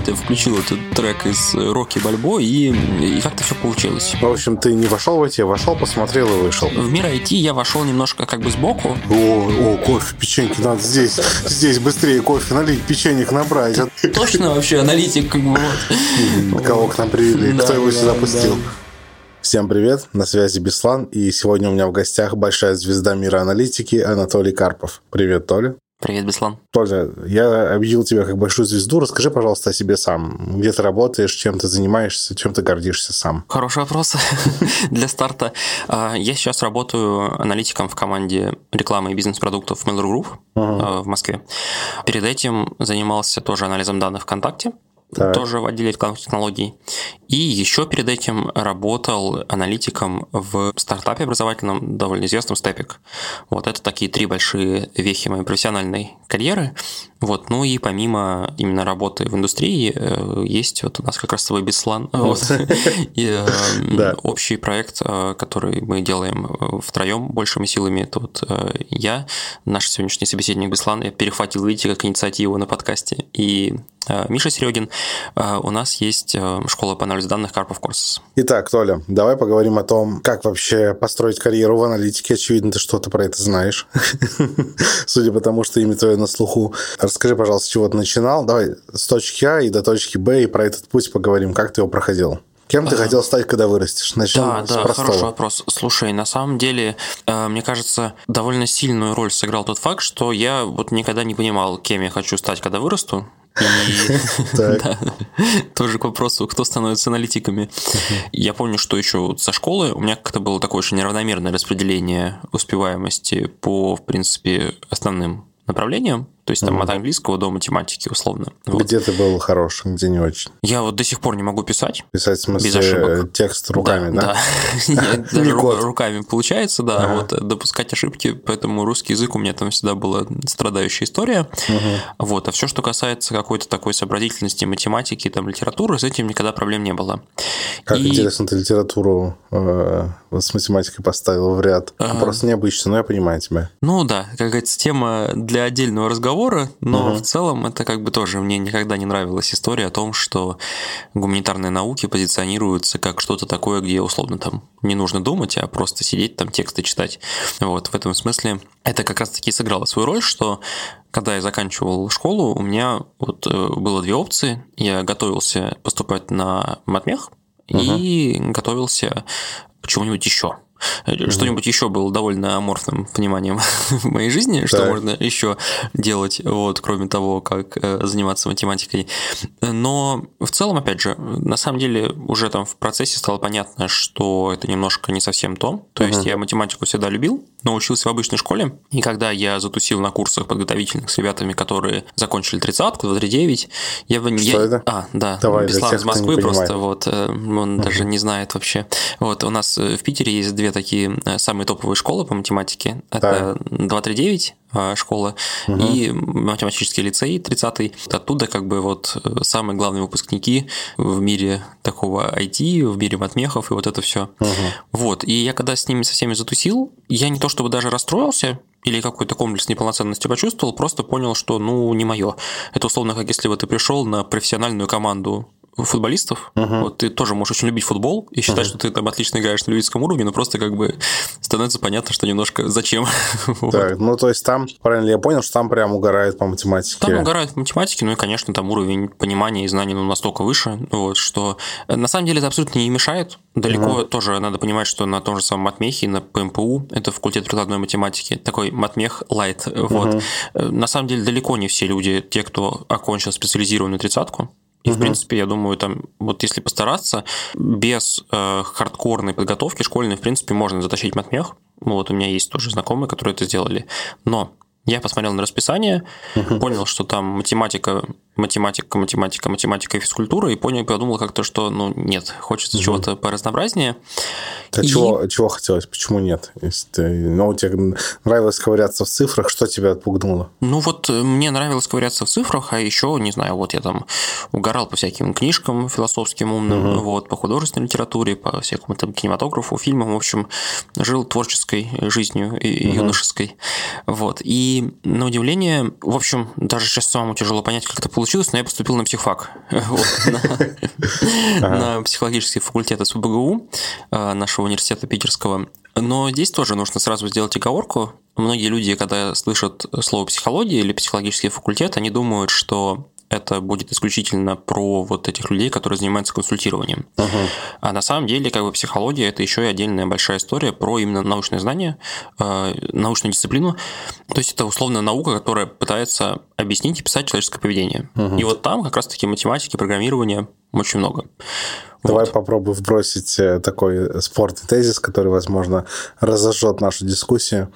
Вот, я включил этот трек из Рокки Бальбо, и, и как-то все получилось. В общем, ты не вошел в эти, вошел, посмотрел и вышел. В мир IT я вошел немножко как бы сбоку. О, о, кофе, печеньки, надо здесь, здесь быстрее кофе налить, печенек набрать. Точно вообще аналитик как бы вот. Кого к нам привели, кто его сюда пустил. Всем привет, на связи Беслан, и сегодня у меня в гостях большая звезда мира аналитики Анатолий Карпов. Привет, Толя. Привет, Беслан. Толя, я объявил тебя как большую звезду. Расскажи, пожалуйста, о себе сам. Где ты работаешь, чем ты занимаешься, чем ты гордишься сам? Хороший вопрос для старта. А, я сейчас работаю аналитиком в команде рекламы и бизнес-продуктов Mail.ru Group uh-huh. в Москве. Перед этим занимался тоже анализом данных ВКонтакте так. тоже в отделе рекламных технологий. И еще перед этим работал аналитиком в стартапе образовательном, довольно известном Степик. Вот это такие три большие вехи моей профессиональной карьеры. Вот, ну и помимо именно работы в индустрии, э, есть вот у нас как раз свой Беслан. Вот. И, э, общий проект, э, который мы делаем втроем большими силами, это вот я, наш сегодняшний собеседник Беслан, я перехватил, видите, как инициативу на подкасте, и Миша Серегин, у нас есть школа по анализу данных Карпов Courses. Итак, Толя, давай поговорим о том, как вообще построить карьеру в аналитике. Очевидно, ты что-то про это знаешь, судя по тому, что имя твое на слуху. Расскажи, пожалуйста, с чего ты начинал. Давай с точки А и до точки Б, и про этот путь поговорим, как ты его проходил. Кем ты а, хотел стать, когда вырастешь? Начнем да, с да, простого. хороший вопрос. Слушай, на самом деле, мне кажется, довольно сильную роль сыграл тот факт, что я вот никогда не понимал, кем я хочу стать, когда вырасту. тоже к вопросу, кто становится аналитиками. Я помню, что еще со школы у меня как-то было такое очень неравномерное распределение успеваемости по, в принципе, основным направлениям. То есть там mm от английского до математики условно. Где вот. ты был хорош, где не очень? Я вот до сих пор не могу писать. Писать в смысле без ошибок. текст руками, да? Да, руками получается, да. Вот допускать ошибки, поэтому русский язык у меня там всегда была страдающая история. Вот, а все, что касается какой-то такой сообразительности математики, там литературы, с этим никогда проблем не было. Как интересно ты литературу э, с математикой поставил в ряд. Просто необычно, но я понимаю тебя. Ну да, какая-то тема для отдельного разговора разговора, но угу. в целом это как бы тоже мне никогда не нравилась история о том, что гуманитарные науки позиционируются как что-то такое, где условно там не нужно думать, а просто сидеть там тексты читать. Вот в этом смысле это как раз-таки сыграло свою роль, что когда я заканчивал школу, у меня вот э, было две опции. Я готовился поступать на матмех угу. и готовился к чему-нибудь еще. Mm-hmm. Что-нибудь еще было довольно аморфным пониманием в моей жизни, что можно еще делать, вот, кроме того, как э, заниматься математикой. Но в целом, опять же, на самом деле уже там в процессе стало понятно, что это немножко не совсем то. То mm-hmm. есть я математику всегда любил, но учился в обычной школе, и когда я затусил на курсах подготовительных с ребятами, которые закончили тридцатку, 239, я. Что я... это? А, да, Давай, Беслан из Москвы просто, вот, э, он mm-hmm. даже не знает вообще. Вот, у нас в Питере есть две такие э, самые топовые школы по математике. Это так. 239 э, школа угу. и математический лицей 30-й. Оттуда как бы вот э, самые главные выпускники в мире такого IT, в мире матмехов и вот это все. Угу. Вот. И я когда с ними со всеми затусил, я не то чтобы даже расстроился, или какой-то комплекс неполноценности почувствовал, просто понял, что ну не мое. Это условно как если бы ты пришел на профессиональную команду футболистов. Uh-huh. Вот ты тоже можешь очень любить футбол и считать, uh-huh. что ты там отлично играешь на любительском уровне, но просто как бы становится понятно, что немножко зачем. Так, ну то есть там, правильно я понял, что там прям угорают по математике? Там угорают по математике, ну и, конечно, там уровень понимания и знаний ну, настолько выше, вот, что э, на самом деле это абсолютно не мешает. Далеко uh-huh. тоже надо понимать, что на том же самом матмехе, на ПМПУ, это факультет прикладной математики, такой матмех лайт, вот. Uh-huh. На самом деле далеко не все люди, те, кто окончил специализированную тридцатку, и, угу. в принципе, я думаю, там, вот если постараться, без э, хардкорной подготовки школьной, в принципе, можно затащить матмех. Вот у меня есть тоже знакомые, которые это сделали. Но я посмотрел на расписание, угу. понял, что там математика математика, математика, математика и физкультура, и понял, подумал как-то, что, ну, нет, хочется угу. чего-то поразнообразнее. А и... чего, чего хотелось? Почему нет? Если ты, ну, тебе нравилось ковыряться в цифрах, что тебя отпугнуло? Ну, вот э, мне нравилось ковыряться в цифрах, а еще, не знаю, вот я там угорал по всяким книжкам философским умным, угу. вот, по художественной литературе, по всякому там кинематографу, фильмам, в общем, жил творческой жизнью и угу. юношеской. Вот. И на удивление, в общем, даже сейчас самому тяжело понять, как это получилось, получилось, но я поступил на психфак, на психологический факультет СПБГУ э, нашего университета питерского. Но здесь тоже нужно сразу сделать оговорку. Многие люди, когда слышат слово психология или психологический факультет, они думают, что это будет исключительно про вот этих людей, которые занимаются консультированием. Uh-huh. А на самом деле, как бы психология это еще и отдельная большая история про именно научное знание, э, научную дисциплину. То есть это условная наука, которая пытается объяснить и писать человеческое поведение. Uh-huh. И вот там как раз-таки математики, программирования очень много. Давай вот. попробую вбросить э, такой спорный тезис, который, возможно, разожжет нашу дискуссию.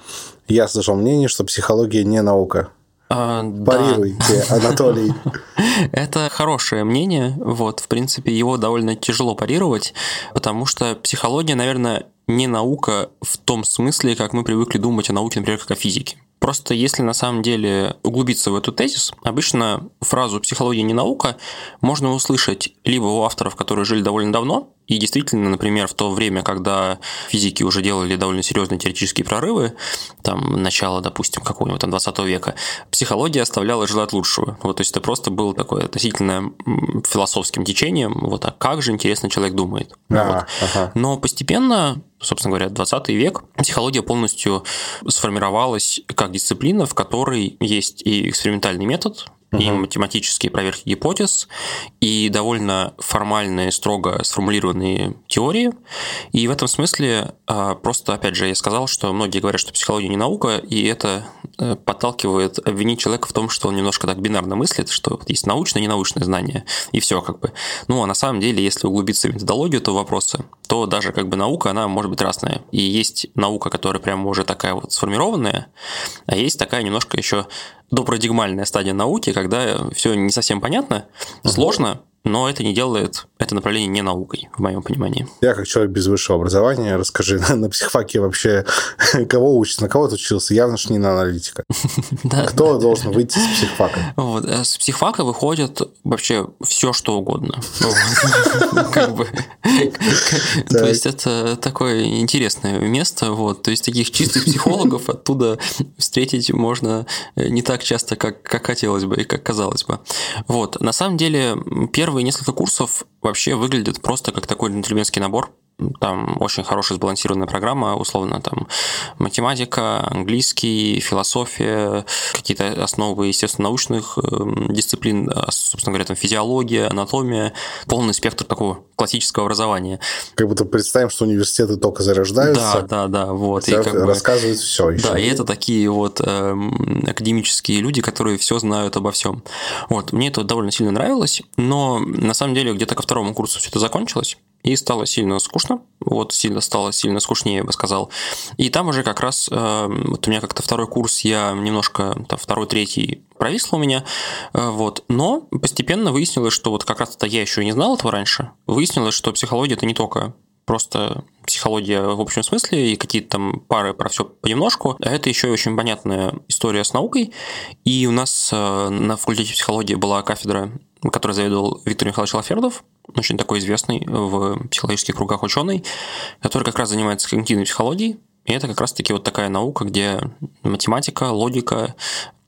Я слышал мнение, что психология не наука. А, Парируйте, да. Анатолий. Это хорошее мнение. Вот, в принципе, его довольно тяжело парировать, потому что психология, наверное, не наука в том смысле, как мы привыкли думать о науке, например, как о физике. Просто если на самом деле углубиться в эту тезис, обычно фразу «психология не наука» можно услышать либо у авторов, которые жили довольно давно, и действительно, например, в то время, когда физики уже делали довольно серьезные теоретические прорывы, там, начало, допустим, какого-нибудь там 20 века, психология оставляла желать лучшего. Вот, то есть это просто было такое относительно философским течением, вот, а как же, интересно, человек думает. А, вот. ага. Но постепенно собственно говоря, 20 век, психология полностью сформировалась как дисциплина, в которой есть и экспериментальный метод, и математические проверки гипотез, и довольно формальные, строго сформулированные теории. И в этом смысле а, просто, опять же, я сказал, что многие говорят, что психология не наука, и это э, подталкивает обвинить человека в том, что он немножко так бинарно мыслит, что есть научное ненаучное знание, и все как бы. Ну, а на самом деле, если углубиться в методологию этого вопроса, то даже как бы наука, она может быть разная. И есть наука, которая прямо уже такая вот сформированная, а есть такая немножко еще допарадигмальная стадия науки, когда все не совсем понятно, сложно, но это не делает это направление не наукой, в моем понимании. Я как человек без высшего образования, расскажи, на, на психфаке вообще кого учится, на кого ты учился? Явно же не на аналитика. Кто должен выйти с психфака? Э, с психфака выходит вообще все, что угодно. То есть это такое интересное место. Вот. То есть таких чистых психологов оттуда встретить можно э, не так часто, как хотелось бы и как казалось бы. Вот. На самом деле, первые несколько курсов вообще выглядит просто как такой джентльменский набор. Там очень хорошая сбалансированная программа, условно, там математика, английский, философия, какие-то основы, естественно, научных эм, дисциплин, а, собственно говоря, там физиология, анатомия, полный спектр такого классического образования. Как будто представим, что университеты только зарождаются. Да, да, да, вот. И как бы, рассказывают все еще. Да, и это такие вот э, академические люди, которые все знают обо всем. Вот, мне это довольно сильно нравилось, но на самом деле где-то ко второму курсу все это закончилось и стало сильно скучно. Вот сильно стало сильно скучнее, я бы сказал. И там уже как раз э, вот у меня как-то второй курс, я немножко там, второй, третий провисло у меня, э, вот. Но постепенно выяснилось, что вот как раз-то я еще не знал этого раньше. Выяснилось, что психология это не только просто психология в общем смысле и какие-то там пары про все понемножку. А это еще и очень понятная история с наукой. И у нас э, на факультете психологии была кафедра, которой заведовал Виктор Михайлович Лафердов, очень такой известный в психологических кругах ученый, который как раз занимается когнитивной психологией. И это как раз-таки вот такая наука, где математика, логика,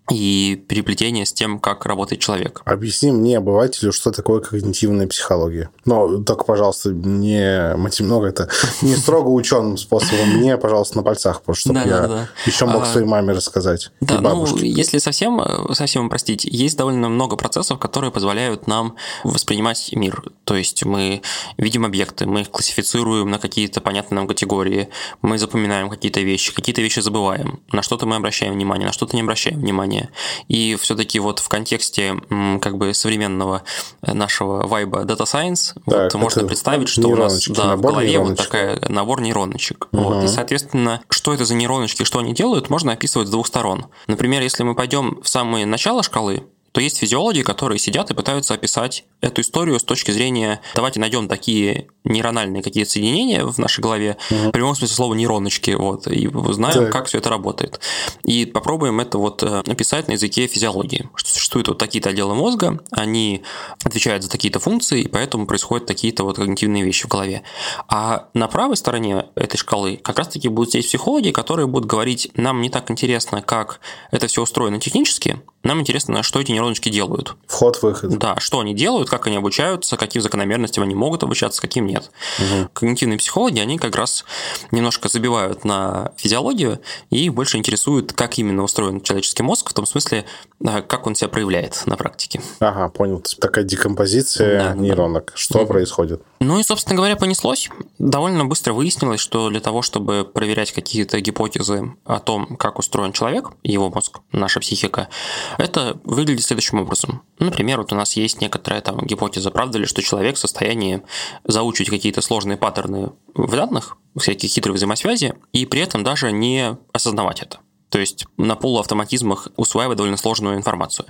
и переплетение с тем, как работает человек. Объясни мне, обывателю, что такое когнитивная психология. Но только, пожалуйста, не много ну, это не строго ученым способом. Мне, пожалуйста, на пальцах, чтобы я еще мог а, своей маме рассказать. Да, ну, если совсем, совсем простить, есть довольно много процессов, которые позволяют нам воспринимать мир. То есть мы видим объекты, мы их классифицируем на какие-то понятные нам категории, мы запоминаем какие-то вещи, какие-то вещи забываем, на что-то мы обращаем внимание, на что-то не обращаем внимания образования. И все-таки вот в контексте как бы современного нашего вайба Data Science вот, можно представить, что у нас да, в голове нейроночек. вот такая набор нейроночек. Угу. Вот, и, соответственно, что это за нейроночки, что они делают, можно описывать с двух сторон. Например, если мы пойдем в самое начало шкалы, то есть физиологи, которые сидят и пытаются описать эту историю с точки зрения давайте найдем такие нейрональные какие-то соединения в нашей голове, угу. в прямом смысле слова нейроночки, вот, и узнаем, так. как все это работает. И попробуем это вот э, написать на языке физиологии. Что существуют вот такие-то отделы мозга, они отвечают за такие-то функции, и поэтому происходят такие-то вот когнитивные вещи в голове. А на правой стороне этой шкалы как раз-таки будут здесь психологи, которые будут говорить, нам не так интересно, как это все устроено технически, нам интересно, что эти нейроночки делают. Вход-выход. Да, что они делают, как они обучаются, каким закономерностям они могут обучаться, каким нет. Угу. Когнитивные психологи, они как раз немножко забивают на физиологию и больше интересуют, как именно устроен человеческий мозг, в том смысле, э, как он себя проявляет на практике. Ага, понял. Такая декомпозиция да, нейронок. Да. Что угу. происходит? Ну и, собственно говоря, понеслось. Довольно быстро выяснилось, что для того, чтобы проверять какие-то гипотезы о том, как устроен человек, его мозг, наша психика, это выглядит следующим образом. Например, вот у нас есть некоторая там гипотеза, правда ли, что человек в состоянии заучить какие-то сложные паттерны в данных, всякие хитрые взаимосвязи, и при этом даже не осознавать это. То есть на полуавтоматизмах усваивать довольно сложную информацию.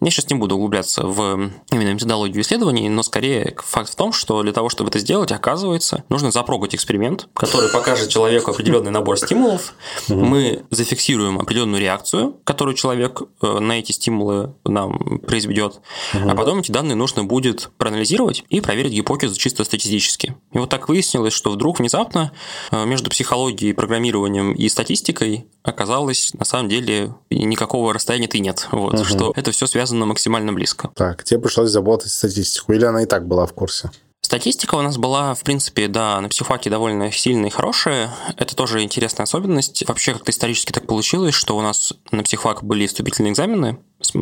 Я сейчас не буду углубляться в именно методологию исследований, но скорее факт в том, что для того, чтобы это сделать, оказывается, нужно запрогать эксперимент, который покажет человеку определенный набор стимулов. Мы зафиксируем определенную реакцию, которую человек э, на эти стимулы нам произведет, а потом эти данные нужно будет проанализировать и проверить гипотезу чисто статистически. И вот так выяснилось, что вдруг внезапно э, между психологией, программированием и статистикой оказалось на самом деле никакого расстояния ты нет. Вот, угу. Что это все связано максимально близко. Так, тебе пришлось заботать статистику, или она и так была в курсе? Статистика у нас была, в принципе, да, на психфаке довольно сильная и хорошая. Это тоже интересная особенность. Вообще, как-то исторически так получилось, что у нас на психфак были вступительные экзамены,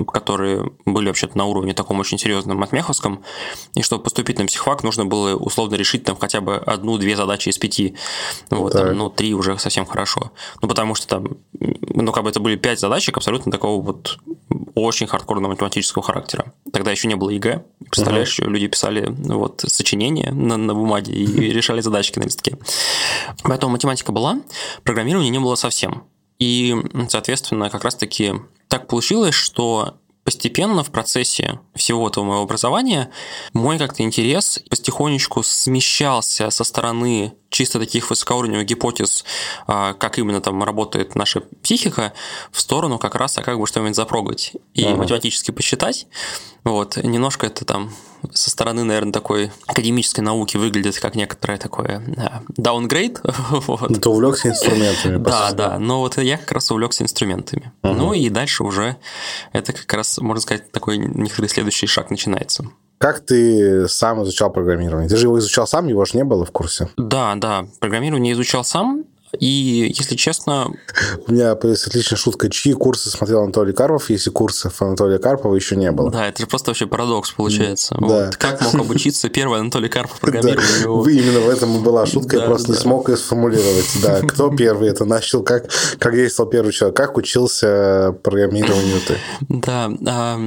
которые были вообще-то на уровне таком очень серьезном матмеховском, и чтобы поступить на психфак, нужно было условно решить там хотя бы одну-две задачи из пяти. Вот, там, ну, три уже совсем хорошо. Ну, потому что там, ну, как бы это были пять задачек абсолютно такого вот очень хардкорного математического характера. Тогда еще не было ЕГЭ. Представляешь, uh-huh. люди писали вот сочинения на, на бумаге и решали задачки на листке. Поэтому математика была, программирования не было совсем. И, соответственно, как раз-таки так получилось, что постепенно в процессе всего этого моего образования мой как-то интерес потихонечку смещался со стороны чисто таких высокоуровневых гипотез, а, как именно там работает наша психика, в сторону как раз, а как бы что-нибудь запрогать и ага. математически посчитать. Вот, немножко это там со стороны, наверное, такой академической науки выглядит как некоторое такое даунгрейд. вот. Ты увлекся инструментами. Да, да, но вот я как раз увлекся инструментами. Угу. Ну и дальше уже это как раз, можно сказать, такой некоторый следующий шаг начинается. Как ты сам изучал программирование? Ты же его изучал сам, его же не было в курсе. Да, да, программирование изучал сам. И, если честно... У меня появилась отличная шутка. Чьи курсы смотрел Анатолий Карпов, если курсов Анатолия Карпова еще не было? Да, это же просто вообще парадокс получается. Да. Вот. Как мог обучиться первый Анатолий Карпов программированию? Да. Именно в этом и была шутка, я просто не смог ее сформулировать. Да, кто первый это начал, как, как действовал первый человек, как учился программированию ты? Да, Э,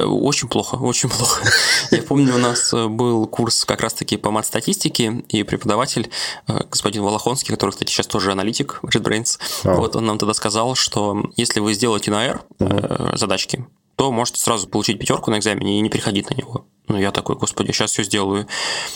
очень плохо, очень плохо. Я помню, у нас э, был курс как раз-таки по мат-статистике, и преподаватель, э, господин Волохонский, который, кстати, сейчас тоже аналитик JetBrains, oh. вот он нам тогда сказал, что если вы сделаете на R uh-huh. задачки, то можете сразу получить пятерку на экзамене и не приходить на него. Ну, я такой, господи, сейчас все сделаю.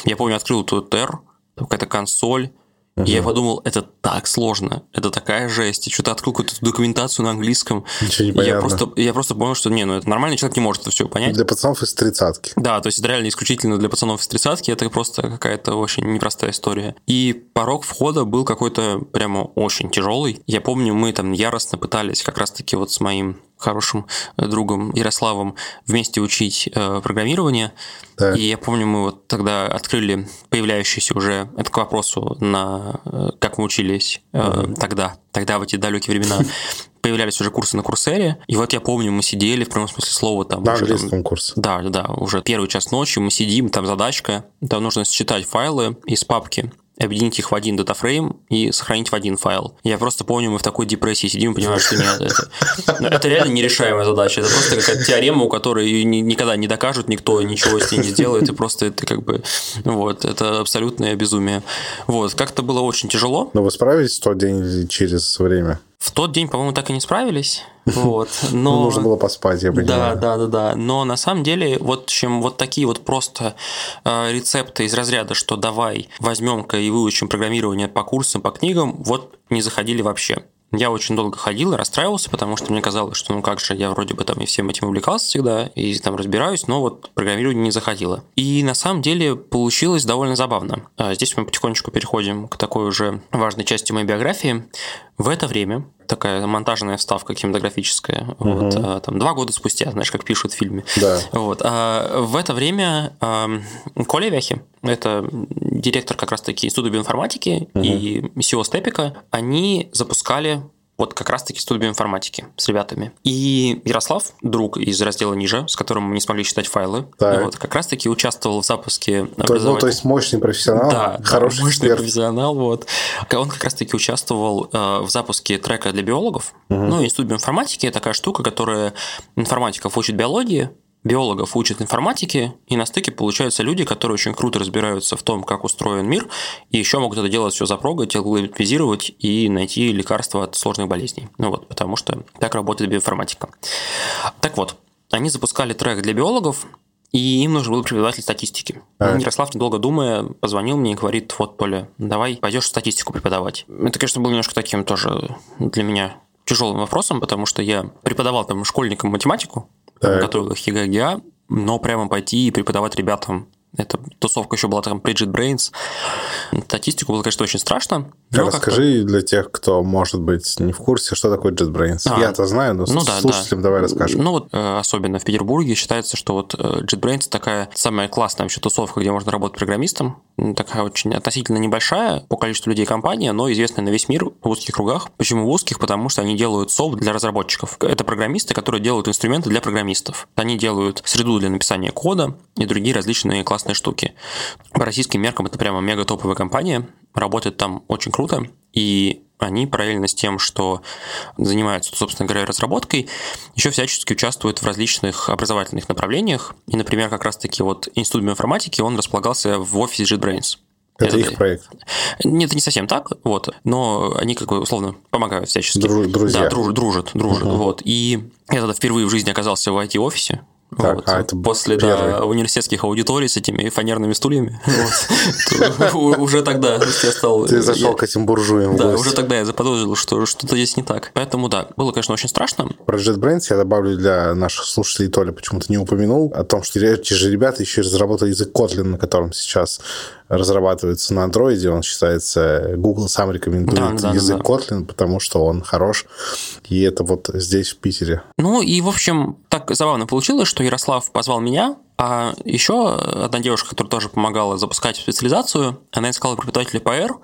Я помню, открыл тут R, какая-то консоль, Uh-huh. Я подумал, это так сложно, это такая жесть. И что-то открыл какую-то документацию на английском. Ничего не я просто, я просто понял, что не, ну это нормальный человек не может это все понять. Для пацанов из тридцатки. Да, то есть это реально исключительно для пацанов из тридцатки, это просто какая-то очень непростая история. И порог входа был какой-то прямо очень тяжелый. Я помню, мы там яростно пытались как раз-таки вот с моим хорошим э, другом Ярославом вместе учить э, программирование. Так. И я помню, мы вот тогда открыли появляющийся уже, это к вопросу на э, как мы учились э, uh тогда, тогда в эти далекие времена, появлялись уже курсы на Курсере. И вот я помню, мы сидели, в прямом смысле слова, там... На английском курсе. Да, да, да, уже первый час ночи мы сидим, там задачка, там нужно считать файлы из папки объединить их в один датафрейм и сохранить в один файл. Я просто помню, мы в такой депрессии сидим и понимаем, что нет, это, ну, это реально нерешаемая задача. Это просто какая-то теорема, у которой никогда не докажут никто, ничего с ней не сделает, и просто это как бы, вот, это абсолютное безумие. Вот, как-то было очень тяжело. Но вы справились в тот день через время? В тот день, по-моему, так и не справились. Вот, но... Ну, нужно было поспать, я Да, понимаю. да, да, да. Но на самом деле, вот чем вот такие вот просто э, рецепты из разряда, что давай возьмем-ка и выучим программирование по курсам, по книгам, вот не заходили вообще. Я очень долго ходил и расстраивался, потому что мне казалось, что ну как же, я вроде бы там и всем этим увлекался всегда, и там разбираюсь, но вот программирование не заходило. И на самом деле получилось довольно забавно. А здесь мы потихонечку переходим к такой уже важной части моей биографии. В это время такая монтажная вставка кинематографическая. Угу. Вот, а, там два года спустя, знаешь, как пишут в фильме. Да. Вот. А в это время а, Коля Вяхи, это директор как раз-таки Института биоинформатики угу. и SEO Степика, они запускали вот как раз-таки студию биоинформатики с ребятами. И Ярослав, друг из раздела ниже, с которым мы не смогли читать файлы, так. вот, как раз-таки участвовал в запуске то, ну, то есть мощный профессионал, да, хороший да, мощный эксперт. профессионал, вот. Он как раз-таки участвовал э, в запуске трека для биологов. Угу. Ну, институт биоинформатики – такая штука, которая информатиков учит биологии, биологов учат информатике, и на стыке получаются люди, которые очень круто разбираются в том, как устроен мир, и еще могут это делать все запрогать, алгоритмизировать и найти лекарства от сложных болезней. Ну вот, потому что так работает биоинформатика. Так вот, они запускали трек для биологов, и им нужен был преподаватель статистики. А. Ярослав, недолго думая, позвонил мне и говорит, вот, Толя, давай пойдешь статистику преподавать. Это, конечно, было немножко таким тоже для меня тяжелым вопросом, потому что я преподавал там школьникам математику, так. готовил их ЕГЭ, но прямо пойти и преподавать ребятам это тусовка еще была там Prigid Brains. Статистику было, конечно, очень страшно. Расскажи для тех, кто, может быть, не в курсе, что такое JetBrains. А, Я-то знаю, но ну, да, слушателям да. давай расскажем. Ну вот, э, особенно в Петербурге считается, что вот э, JetBrains такая самая классная вообще тусовка, где можно работать программистом. Такая очень относительно небольшая по количеству людей компания, но известная на весь мир в узких кругах. Почему в узких? Потому что они делают софт для разработчиков. Это программисты, которые делают инструменты для программистов. Они делают среду для написания кода и другие различные классные штуки. По российским меркам это прямо мега топовая компания, работает там очень круто, и они параллельно с тем, что занимаются, собственно говоря, разработкой, еще всячески участвуют в различных образовательных направлениях. И, например, как раз-таки вот Институт биоинформатики, он располагался в офисе JetBrains. Это, это их проект? Нет, это не совсем так, вот, но они как бы условно помогают всячески. Друж, друзья. Да, дружат, дружат, дружат, uh-huh. вот. И я тогда впервые в жизни оказался в IT-офисе, так, вот. а это После да, университетских аудиторий с этими фанерными стульями. Уже тогда я стал... Ты зашел к этим буржуям. Да, уже тогда я заподозрил, что что-то здесь не так. Поэтому да, было, конечно, очень страшно. Про JetBrains я добавлю для наших слушателей, Толя почему-то не упомянул, о том, что эти же ребята еще разработали язык Kotlin, на котором сейчас разрабатывается на андроиде, он считается, Google сам рекомендует да, да, язык да. Kotlin, потому что он хорош, и это вот здесь, в Питере. Ну и, в общем, так забавно получилось, что Ярослав позвал меня, а еще одна девушка, которая тоже помогала запускать специализацию, она искала преподавателя по R,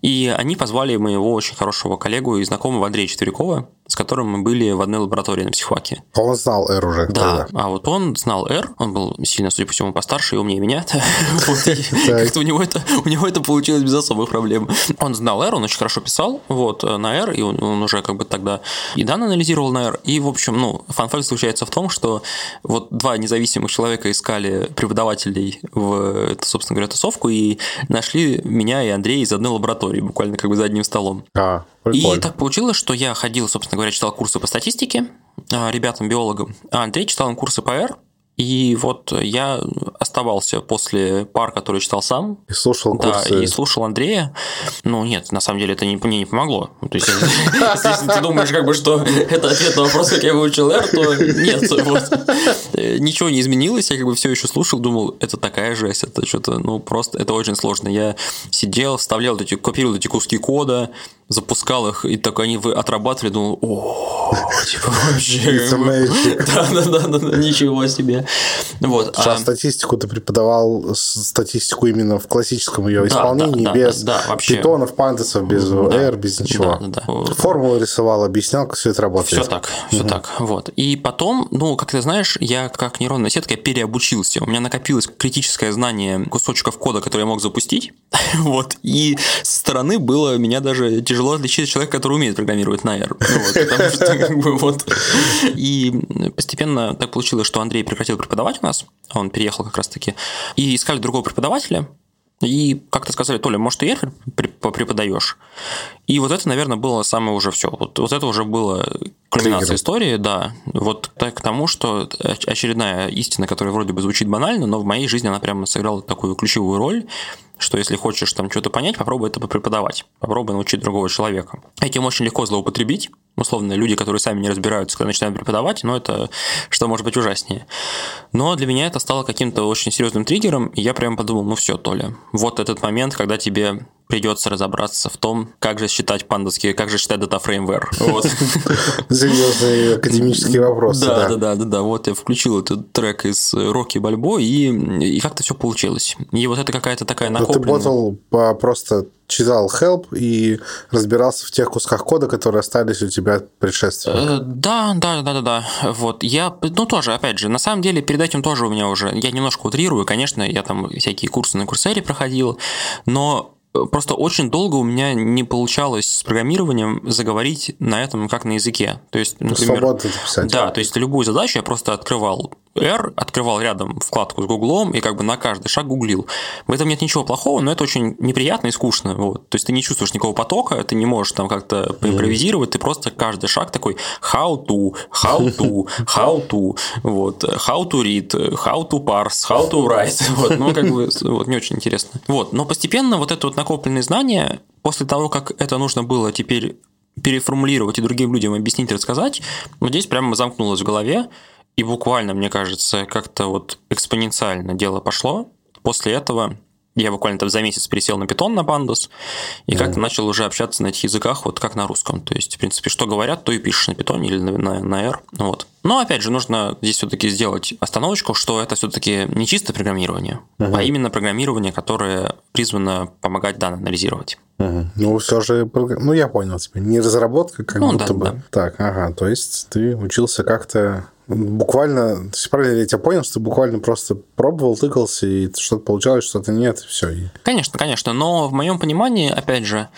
и они позвали моего очень хорошего коллегу и знакомого Андрея Четверякова, с которым мы были в одной лаборатории на психфаке. Он знал R уже? Да, тогда. а вот он знал R, он был сильно, судя по всему, постарше и умнее меня. Как-то у него это у него это получилось без особых проблем. Он знал R, он очень хорошо писал вот на R, и он уже как бы тогда и данные анализировал на R. И, в общем, ну, фан-факт заключается в том, что вот два независимых человека искали преподавателей в, собственно говоря, тусовку и нашли меня и Андрея из одной лаборатории, буквально как бы за одним столом. А, Прикольно. И так получилось, что я ходил, собственно говоря, читал курсы по статистике а, ребятам-биологам, а Андрей читал им курсы по R, и вот я оставался после пар, которые читал сам. И слушал курсы. Да, и слушал Андрея. Ну, нет, на самом деле это не, мне не помогло. То есть, если ты думаешь, как бы, что это ответ на вопрос, как я выучил R, то нет. Ничего не изменилось, я как бы все еще слушал, думал, это такая жесть, это что-то, ну, просто, это очень сложно. Я сидел, вставлял эти, копировал эти куски кода, запускал их, и так они вы отрабатывали, думал, о, типа вообще. Да, да, да, да, ничего себе. Вот. А статистику ты преподавал статистику именно в классическом ее исполнении, без питонов, пандесов, без R, без ничего. Формулу рисовал, объяснял, как все это работает. Все так, все так. Вот. И потом, ну, как ты знаешь, я как нейронная сетка переобучился. У меня накопилось критическое знание кусочков кода, который я мог запустить. вот. И со стороны было меня даже тяжело тяжело отличить человека, который умеет программировать на R. Ну, вот, потому что, как бы, вот. И постепенно так получилось, что Андрей прекратил преподавать у нас, он переехал как раз-таки, и искали другого преподавателя, и как-то сказали, Толя, может, ты Эрфель преподаешь? И вот это, наверное, было самое уже все. Вот, вот это уже было кульминация истории, да. Вот так к тому, что очередная истина, которая вроде бы звучит банально, но в моей жизни она прямо сыграла такую ключевую роль, что если хочешь там что-то понять, попробуй это преподавать, попробуй научить другого человека. Этим очень легко злоупотребить, условно, люди, которые сами не разбираются, когда начинают преподавать, но это что может быть ужаснее. Но для меня это стало каким-то очень серьезным триггером, и я прям подумал, ну все, Толя, вот этот момент, когда тебе придется разобраться в том, как же считать пандовские, как же считать дата-фрейм в R. Серьезный академический вопрос. Да, да, да, да, да. Вот я включил этот трек из Рокки Бальбоа, и, и как-то все получилось. И вот это какая-то такая накопленная... Ты ботал просто читал help и разбирался в тех кусках кода, которые остались у тебя предшествия. Э, да, да, да, да, да. Вот я, ну тоже, опять же, на самом деле перед этим тоже у меня уже, я немножко утрирую, конечно, я там всякие курсы на курсере проходил, но просто очень долго у меня не получалось с программированием заговорить на этом как на языке. То есть, например, Свободно писать. Да, то есть любую задачу я просто открывал R, открывал рядом вкладку с Гуглом и как бы на каждый шаг гуглил. В этом нет ничего плохого, но это очень неприятно и скучно. Вот. То есть ты не чувствуешь никакого потока, ты не можешь там как-то поимпровизировать, ты просто каждый шаг такой how to, how to, how to, вот, how to read, how to parse, how to write. Вот, ну, как бы, вот, не очень интересно. Вот, но постепенно вот это вот накопленные знания, после того, как это нужно было теперь переформулировать и другим людям объяснить, рассказать, вот здесь прямо замкнулось в голове, и буквально, мне кажется, как-то вот экспоненциально дело пошло. После этого я буквально там за месяц пересел на Python на Pandas и mm как-то начал уже общаться на этих языках, вот как на русском. То есть, в принципе, что говорят, то и пишешь на Python или на, на, на R. Вот. Но опять же, нужно здесь все-таки сделать остановочку, что это все-таки не чисто программирование, uh а именно программирование, которое призвано помогать данные анализировать. uh Ну, все же, ну, я понял тебя. Не разработка, как ну, будто да, бы. Да. Так, ага, то есть ты учился как-то буквально, правильно я тебя понял, что ты буквально просто пробовал, тыкался, и что-то получалось, что-то нет, и все. Конечно, конечно, но в моем понимании, опять же,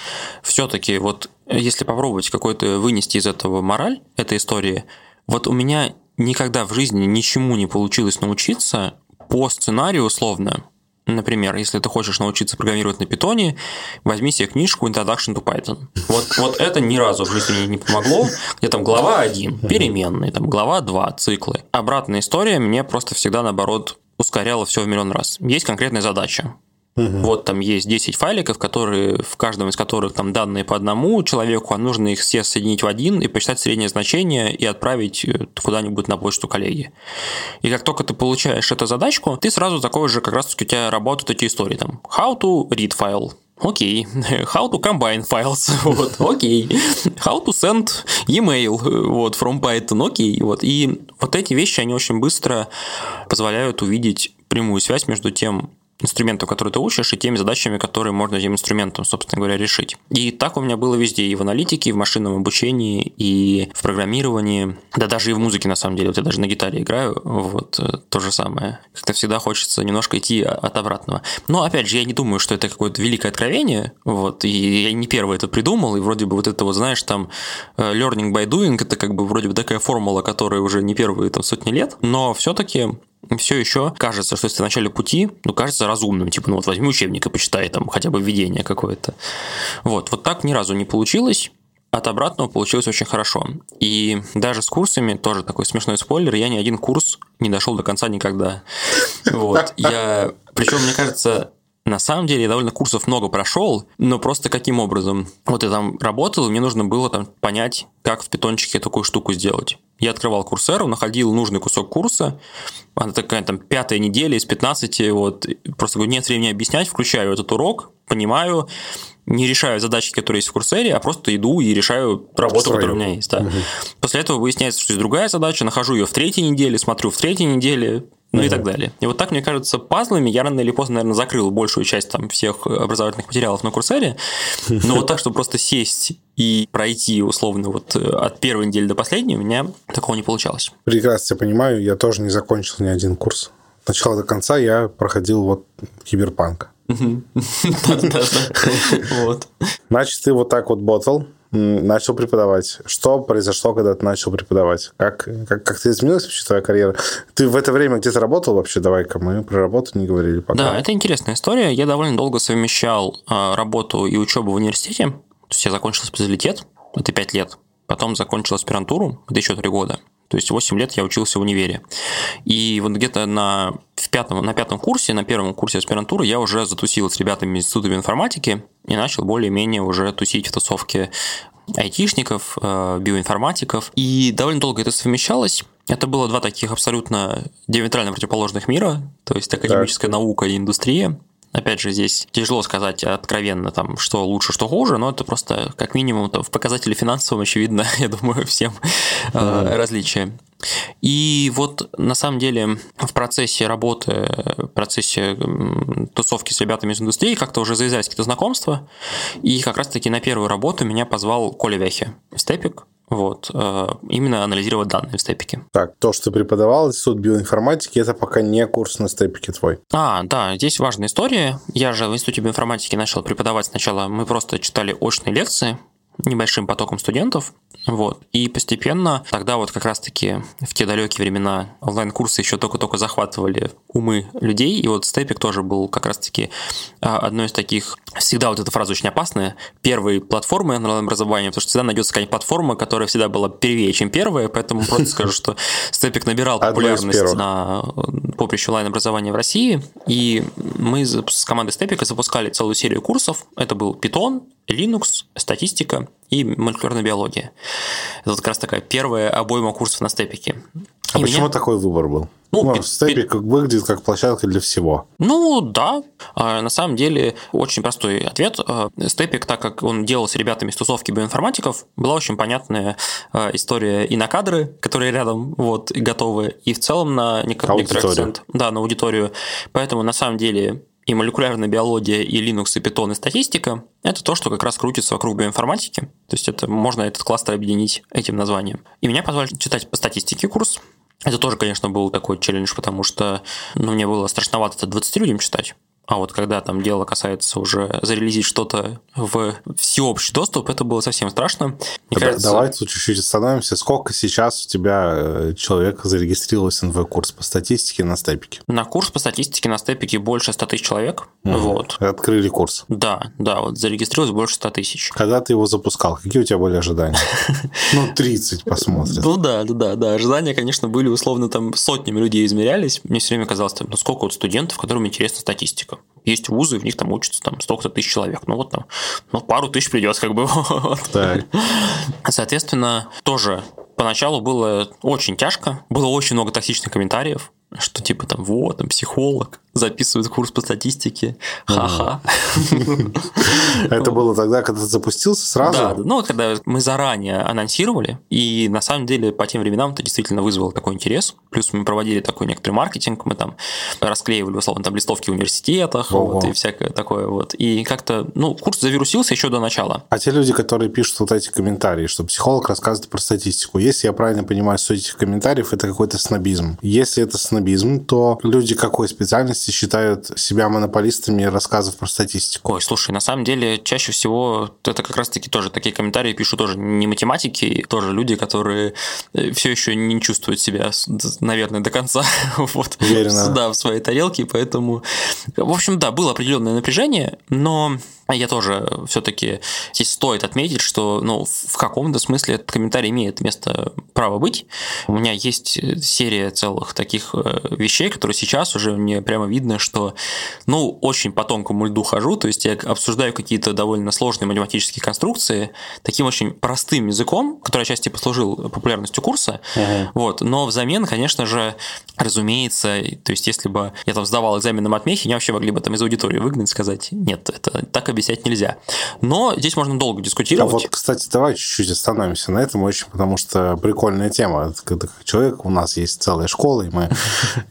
все-таки вот если попробовать какой-то вынести из этого мораль этой истории, вот у меня никогда в жизни ничему не получилось научиться по сценарию условно, Например, если ты хочешь научиться программировать на питоне, возьми себе книжку Introduction to Python. Вот, вот это ни разу в жизни не помогло. Где там глава 1, переменные, там глава 2, циклы. Обратная история мне просто всегда, наоборот, ускоряла все в миллион раз. Есть конкретная задача. Угу. Вот там есть 10 файликов, которые, в каждом из которых там данные по одному человеку, а нужно их все соединить в один и посчитать среднее значение и отправить э, куда-нибудь на почту коллеги. И как только ты получаешь эту задачку, ты сразу такой же, как раз таки у тебя работают эти истории там. How to read file, Окей. Okay. How to combine files. вот. Окей. Okay. How to send email вот, from Python. Окей. Okay. Вот. И вот эти вещи, они очень быстро позволяют увидеть прямую связь между тем, инструментов, которые ты учишь, и теми задачами, которые можно этим инструментом, собственно говоря, решить. И так у меня было везде, и в аналитике, и в машинном обучении, и в программировании, да даже и в музыке, на самом деле. Вот я даже на гитаре играю, вот э, то же самое. Как-то всегда хочется немножко идти от обратного. Но, опять же, я не думаю, что это какое-то великое откровение, вот, и я не первый это придумал, и вроде бы вот это вот, знаешь, там, э, learning by doing, это как бы вроде бы такая формула, которая уже не первые там сотни лет, но все-таки все еще кажется, что если в начале пути, ну, кажется разумным. Типа, ну вот возьми учебник и почитай там хотя бы введение какое-то. Вот, вот так ни разу не получилось. От обратного получилось очень хорошо. И даже с курсами, тоже такой смешной спойлер, я ни один курс не дошел до конца никогда. Вот. Я, причем, мне кажется, на самом деле я довольно курсов много прошел, но просто каким образом? Вот я там работал, мне нужно было там понять, как в питончике такую штуку сделать. Я открывал курсеру, находил нужный кусок курса, она такая там пятая неделя из 15, вот, просто говорю, нет времени объяснять, включаю этот урок, понимаю, не решаю задачи, которые есть в курсере, а просто иду и решаю работу, Строю. которая у меня есть. Да. Угу. После этого выясняется, что есть другая задача, нахожу ее в третьей неделе, смотрю в третьей неделе, ну и так далее. И вот так, мне кажется, пазлами я рано или поздно, наверное, закрыл большую часть там всех образовательных материалов на Курсере, но вот так, чтобы просто сесть и пройти условно вот э, от первой недели до последней, у меня такого не получалось. Прекрасно тебя понимаю, я тоже не закончил ни один курс. От начала до конца я проходил вот киберпанк. Вот. Значит, ты вот так вот ботал, начал преподавать. Что произошло, когда ты начал преподавать? Как, как, как ты изменилась вообще твоя карьера? Ты в это время где-то работал вообще? Давай-ка мы про работу не говорили пока. Да, это интересная история. Я довольно долго совмещал а, работу и учебу в университете. То есть я закончил специалитет, это 5 лет. Потом закончил аспирантуру, это еще 3 года. То есть 8 лет я учился в универе. И вот где-то на, в пятом, на пятом курсе, на первом курсе аспирантуры я уже затусил с ребятами из Института информатики и начал более-менее уже тусить в тусовке айтишников, э, биоинформатиков. И довольно долго это совмещалось. Это было два таких абсолютно диаметрально противоположных мира, то есть академическая так. наука и индустрия. Опять же, здесь тяжело сказать откровенно, там, что лучше, что хуже, но это просто как минимум в показателе финансовом очевидно, я думаю, всем mm-hmm. различия. И вот на самом деле в процессе работы, в процессе тусовки с ребятами из индустрии как-то уже завязались какие-то знакомства. И как раз-таки на первую работу меня позвал Коля Вяхи, Степик, вот, э, именно анализировать данные в степике. Так, то, что ты преподавал институт биоинформатики, это пока не курс на степике твой. А, да, здесь важная история. Я же в институте биоинформатики начал преподавать сначала, мы просто читали очные лекции, небольшим потоком студентов, вот. И постепенно тогда вот как раз-таки в те далекие времена онлайн-курсы еще только-только захватывали умы людей, и вот Степик тоже был как раз-таки а, одной из таких, всегда вот эта фраза очень опасная, первой платформы онлайн-образования, потому что всегда найдется какая-нибудь платформа, которая всегда была первее, чем первая, поэтому просто скажу, что Степик набирал популярность на поприще онлайн-образования в России, и мы с командой Степика запускали целую серию курсов, это был Python, Linux, статистика и молекулярная биология. Это вот как раз такая первая обойма курсов на степике. А и почему меня... такой выбор был? Ну, ну пи- степик пи- выглядит как площадка для всего. Ну, да. А, на самом деле, очень простой ответ. А, степик, так как он делал с ребятами из тусовки биоинформатиков, была очень понятная а, история и на кадры, которые рядом вот, готовы, и в целом на некоторый акцент. Да, на аудиторию. Поэтому, на самом деле, и молекулярная биология, и Linux, и Python, и статистика – это то, что как раз крутится вокруг биоинформатики. То есть это можно этот кластер объединить этим названием. И меня позвали читать по статистике курс. Это тоже, конечно, был такой челлендж, потому что ну, мне было страшновато это 20 людям читать. А вот когда там дело касается уже зарелизить что-то в всеобщий доступ, это было совсем страшно. Мне кажется... Давайте чуть-чуть остановимся. Сколько сейчас у тебя э, человек зарегистрировался на твой курс по статистике на степике? На курс по статистике на степике больше 100 тысяч человек. Угу. Вот. Открыли курс. Да, да, вот зарегистрировалось больше 100 тысяч. Когда ты его запускал, какие у тебя были ожидания? Ну, 30 посмотрим. Ну да, да, да, да. Ожидания, конечно, были условно там сотнями людей измерялись. Мне все время казалось, ну сколько вот студентов, которым интересна статистика есть вузы, в них там учатся там столько-то тысяч человек. Ну вот там, ну пару тысяч придет как бы. Так. Соответственно, тоже поначалу было очень тяжко, было очень много токсичных комментариев, что типа там вот, там психолог, записывает курс по статистике, ха-ха. Это было тогда, когда ты запустился сразу? Да, ну, когда мы заранее анонсировали, и на самом деле по тем временам это действительно вызвало такой интерес. Плюс мы проводили такой некоторый маркетинг, мы там расклеивали, условно, там листовки в университетах, вот, и всякое такое вот. И как-то, ну, курс завирусился еще до начала. А те люди, которые пишут вот эти комментарии, что психолог рассказывает про статистику, если я правильно понимаю, суть этих комментариев, это какой-то снобизм. Если это снобизм, то люди какой специальности специальности считают себя монополистами рассказов про статистику? Ой, слушай, на самом деле чаще всего это как раз-таки тоже такие комментарии пишут тоже не математики, тоже люди, которые э, все еще не чувствуют себя, наверное, до конца вот, Уверенно. да, в своей тарелке, поэтому, в общем, да, было определенное напряжение, но я тоже все-таки здесь стоит отметить, что ну, в каком-то смысле этот комментарий имеет место право быть. У меня есть серия целых таких э, вещей, которые сейчас уже мне прямо видно, что ну, очень по тонкому льду хожу, то есть я обсуждаю какие-то довольно сложные математические конструкции таким очень простым языком, который отчасти послужил популярностью курса, uh-huh. вот, но взамен, конечно же, разумеется, то есть если бы я там сдавал экзамен на матмехе, меня вообще могли бы там из аудитории выгнать, сказать, нет, это так объяснять нельзя. Но здесь можно долго дискутировать. А вот, кстати, давай чуть-чуть остановимся на этом очень, потому что прикольная тема. Когда человек, у нас есть целая школа, и мы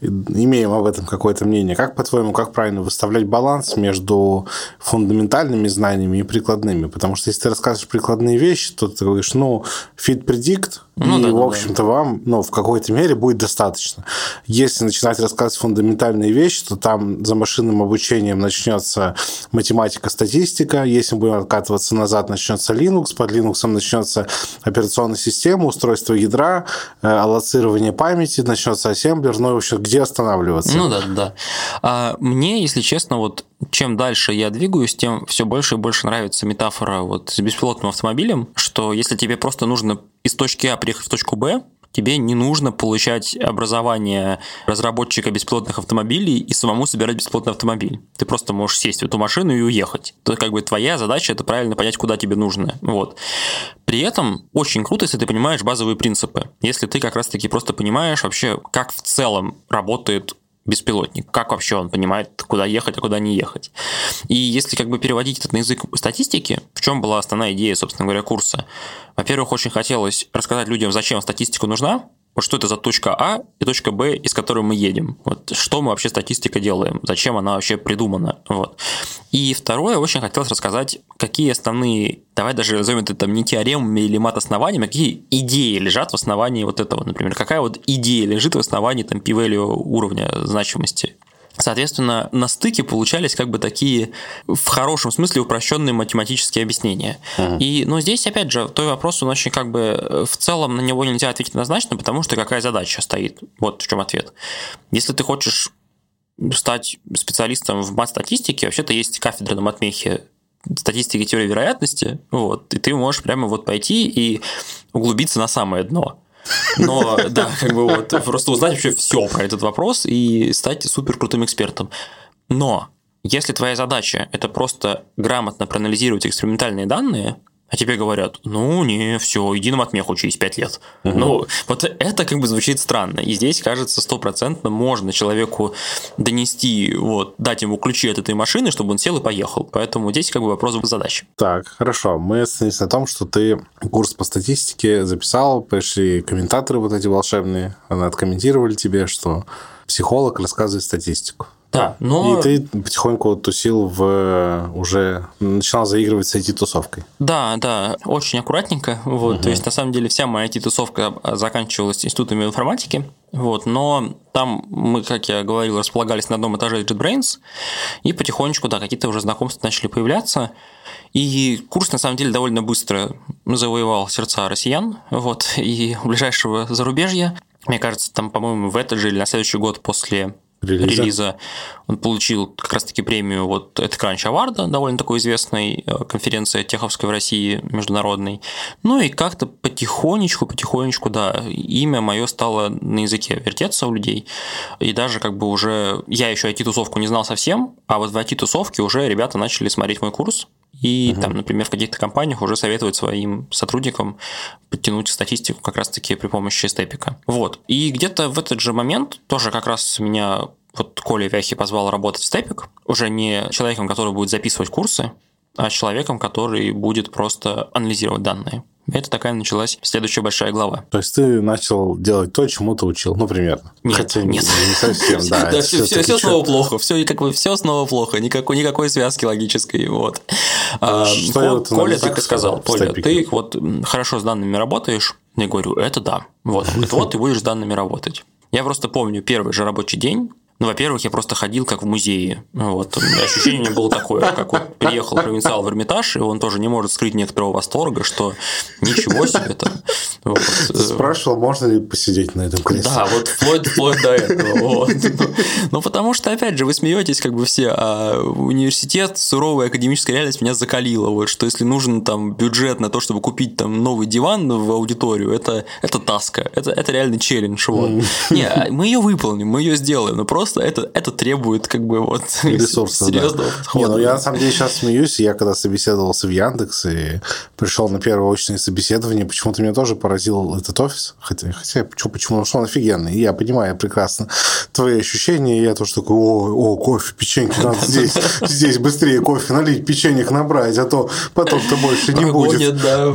имеем об этом какое-то мнение. Как, по-твоему, как правильно выставлять баланс между фундаментальными знаниями и прикладными? Потому что если ты рассказываешь прикладные вещи, то ты говоришь, ну, fit predict, ну, и, да, в общем-то, да. вам, ну, в какой-то мере будет достаточно. Если начинать рассказывать фундаментальные вещи, то там за машинным обучением начнется математика, статистика, статистика, если мы будем откатываться назад, начнется Linux, под Linux начнется операционная система, устройство ядра, э, аллоцирование памяти, начнется ассемблер, ну, в общем, где останавливаться? Ну да, да. А мне, если честно, вот чем дальше я двигаюсь, тем все больше и больше нравится метафора вот с беспилотным автомобилем, что если тебе просто нужно из точки А приехать в точку Б, тебе не нужно получать образование разработчика беспилотных автомобилей и самому собирать беспилотный автомобиль. Ты просто можешь сесть в эту машину и уехать. То как бы твоя задача это правильно понять, куда тебе нужно. Вот. При этом очень круто, если ты понимаешь базовые принципы. Если ты как раз-таки просто понимаешь вообще, как в целом работает беспилотник, как вообще он понимает, куда ехать, а куда не ехать. И если как бы переводить это на язык статистики, в чем была основная идея, собственно говоря, курса? Во-первых, очень хотелось рассказать людям, зачем статистика нужна, вот что это за точка А и точка Б, из которой мы едем. Вот что мы вообще статистика делаем, зачем она вообще придумана. Вот. И второе, очень хотелось рассказать, какие основные, давай даже назовем это там не теоремами или мат-основаниями, а какие идеи лежат в основании вот этого, например, какая вот идея лежит в основании там p уровня значимости Соответственно, на стыке получались как бы такие в хорошем смысле упрощенные математические объяснения. Uh-huh. И, ну, здесь, опять же, той вопрос, он очень как бы в целом на него нельзя ответить однозначно, потому что какая задача стоит. Вот в чем ответ. Если ты хочешь стать специалистом в мат-статистике, вообще-то есть кафедра на матмехе статистики теории вероятности, вот, и ты можешь прямо вот пойти и углубиться на самое дно. Но, да, как бы вот, просто узнать вообще все про этот вопрос и стать супер крутым экспертом. Но если твоя задача это просто грамотно проанализировать экспериментальные данные, а тебе говорят, ну не, все, иди на матмех учись 5 лет. Угу. Ну, вот это как бы звучит странно. И здесь, кажется, стопроцентно можно человеку донести, вот, дать ему ключи от этой машины, чтобы он сел и поехал. Поэтому здесь как бы вопрос задачи. Так, хорошо. Мы остановились на том, что ты курс по статистике записал, пришли комментаторы вот эти волшебные, они откомментировали тебе, что психолог рассказывает статистику. Да, но... И ты потихоньку тусил в... уже начинал заигрывать с IT-тусовкой. Да, да, очень аккуратненько. Вот, угу. То есть, на самом деле, вся моя IT-тусовка заканчивалась институтами информатики. Вот, но там мы, как я говорил, располагались на одном этаже JetBrains, и потихонечку, да, какие-то уже знакомства начали появляться. И курс, на самом деле, довольно быстро завоевал сердца россиян, вот, и ближайшего зарубежья. Мне кажется, там, по-моему, в этот же или на следующий год после релиза. релиза. Он получил как раз-таки премию вот это Crunch Award, довольно такой известной э, конференция теховской в России международной. Ну и как-то потихонечку, потихонечку, да, имя мое стало на языке вертеться у людей. И даже как бы уже я еще IT-тусовку не знал совсем, а вот в IT-тусовке уже ребята начали смотреть мой курс, и uh-huh. там, например, в каких-то компаниях уже советуют своим сотрудникам подтянуть статистику как раз-таки при помощи степика. Вот. И где-то в этот же момент тоже как раз меня вот Коля Вяхи позвал работать в степик, уже не человеком, который будет записывать курсы, а человеком, который будет просто анализировать данные. Это такая началась следующая большая глава. То есть ты начал делать то, чему ты учил, ну, примерно. Нет, Хотя нет. Не совсем, да. да все, все, все снова плохо, все, как бы, все снова плохо, никакой, никакой связки логической. Вот. А, Что Коля так и сказал, Коля, ты вот хорошо с данными работаешь? Я говорю, это да. Вот, вот ты будешь с данными работать. Я просто помню первый же рабочий день, ну, во-первых, я просто ходил как в музее. Вот. Ощущение у меня было такое, как вот приехал провинциал в Эрмитаж, и он тоже не может скрыть некоторого восторга, что ничего себе там. Вот. Спрашивал, можно ли посидеть на этом кресле. Да, вот вплоть, вплоть до этого. Вот. Ну, потому что, опять же, вы смеетесь как бы все, а университет, суровая академическая реальность меня закалила, вот, что если нужен там бюджет на то, чтобы купить там новый диван в аудиторию, это, это таска, это, это реальный челлендж. Вот. Не, мы ее выполним, мы ее сделаем, но просто просто это, это требует как бы вот ресурсов. Серьезного да. подхода. Не, ну я на самом деле сейчас смеюсь. Я когда собеседовался в Яндекс и пришел на первое очное собеседование, почему-то меня тоже поразил этот офис. Хотя, хотя почему, почему? что он офигенный. Я понимаю прекрасно твои ощущения. Я тоже такой, о, о кофе, печеньки надо здесь, здесь быстрее кофе налить, печеньек набрать, а то потом-то больше не будет. Да.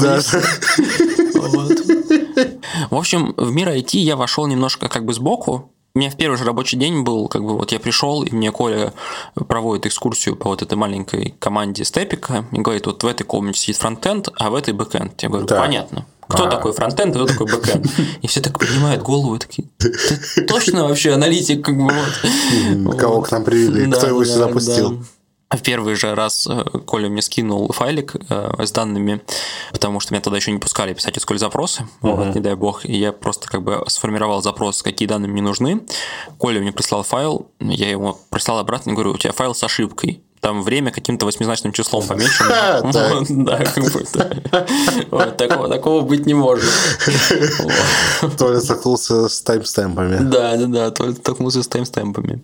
В общем, в мир IT я вошел немножко как бы сбоку, у меня в первый же рабочий день был, как бы вот я пришел, и мне Коля проводит экскурсию по вот этой маленькой команде Степика и говорит, вот в этой комнате сидит фронтенд, а в этой бэкенд. Я говорю, да. понятно. Кто а. такой фронтенд, кто такой бэкенд? И все так поднимают голову и такие, ты точно вообще аналитик? Как бы, вот. Кого к нам привели, кто его сюда пустил? В первый же раз э, Коля мне скинул файлик э, с данными, потому что меня тогда еще не пускали писать SQL запросы, uh-huh. вот, не дай бог, и я просто как бы сформировал запрос, какие данные мне нужны. Коля мне прислал файл, я ему прислал обратно и говорю, у тебя файл с ошибкой там время каким-то восьмизначным числом помечено. Да, как бы Такого быть не может. Толя столкнулся с таймстемпами. Да, да, да, Толя столкнулся с таймстемпами.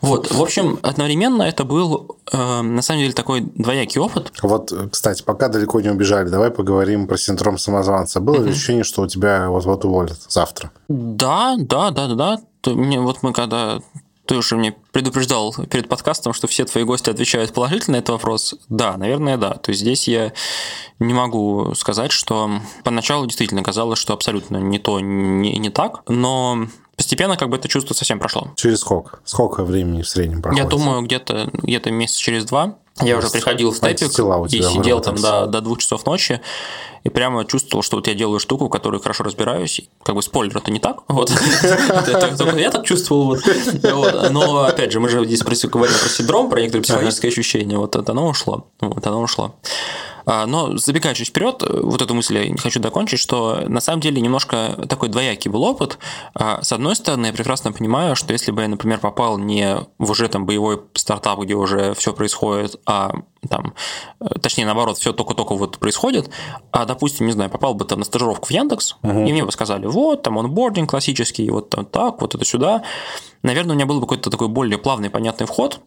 Вот, в общем, одновременно это был, э, на самом деле, такой двоякий опыт. Вот, кстати, пока далеко не убежали, давай поговорим про синдром самозванца. Было ли ощущение, что у тебя вот-вот уволят завтра? Да, да, да, да, да. Мне вот мы когда ты уже мне предупреждал перед подкастом, что все твои гости отвечают положительно на этот вопрос. Да, наверное, да. То есть здесь я не могу сказать, что поначалу действительно казалось, что абсолютно не то, не, не так, но постепенно как бы это чувство совсем прошло. Через сколько? Сколько времени в среднем проходит? Я думаю, где-то где месяц через два. Я уже приходил в степик и сидел там до, до двух часов ночи, и прямо чувствовал, что вот я делаю штуку, в которой хорошо разбираюсь. Как бы спойлер, это не так. Вот. Я так чувствовал. Но, опять же, мы же здесь говорим про синдром, про некоторые психологические ощущения. Вот это оно ушло. Вот оно ушло. А, но забегая чуть вперед, вот эту мысль я хочу докончить, что на самом деле немножко такой двоякий был опыт. А, с одной стороны, я прекрасно понимаю, что если бы я, например, попал не в уже там боевой стартап, где уже все происходит, а там, э, точнее, наоборот, все только-только вот происходит, а, допустим, не знаю, попал бы там на стажировку в Яндекс, угу. и мне бы сказали, вот, там онбординг классический, вот там так, вот это сюда, наверное, у меня был бы какой-то такой более плавный, понятный вход,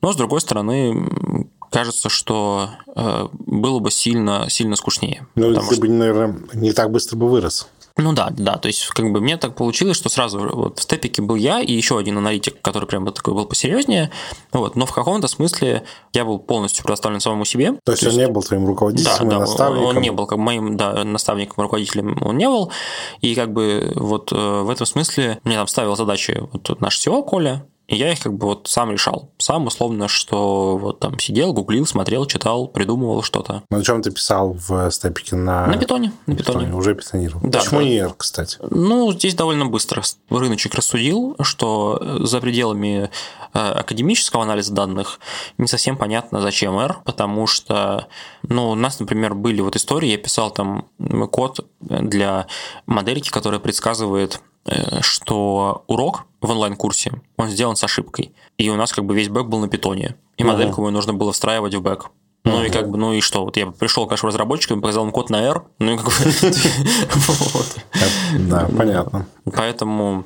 но, с другой стороны, кажется, что э, было бы сильно, сильно скучнее. Ну, ты что... бы, наверное, не так быстро бы вырос. Ну да, да, то есть как бы мне так получилось, что сразу вот в степике был я и еще один аналитик, который прям вот такой был посерьезнее, вот, но в каком-то смысле я был полностью предоставлен самому себе. То, то есть он не был твоим руководителем да, да, наставником? он не был как моим да, наставником, руководителем он не был, и как бы вот э, в этом смысле мне там ставил задачи вот наш SEO Коля, и я их как бы вот сам решал. Сам, условно, что вот там сидел, гуглил, смотрел, читал, придумывал что-то. На чем ты писал в Степике? На, на питоне. На питоне. питоне. Уже питонировал. Да, Почему да. не R, кстати? Ну, здесь довольно быстро рыночек рассудил, что за пределами э, академического анализа данных не совсем понятно, зачем R, потому что, ну, у нас, например, были вот истории, я писал там код для модельки, которая предсказывает Э, что урок в онлайн-курсе, он сделан с ошибкой. И у нас как бы весь бэк был на питоне. И модельку uh-huh. мою нужно было встраивать в бэк. Ну uh-huh. и как бы, ну и что? Вот я пришел, конечно, разработчикам, показал им код на R, ну и как бы... Да, понятно. Поэтому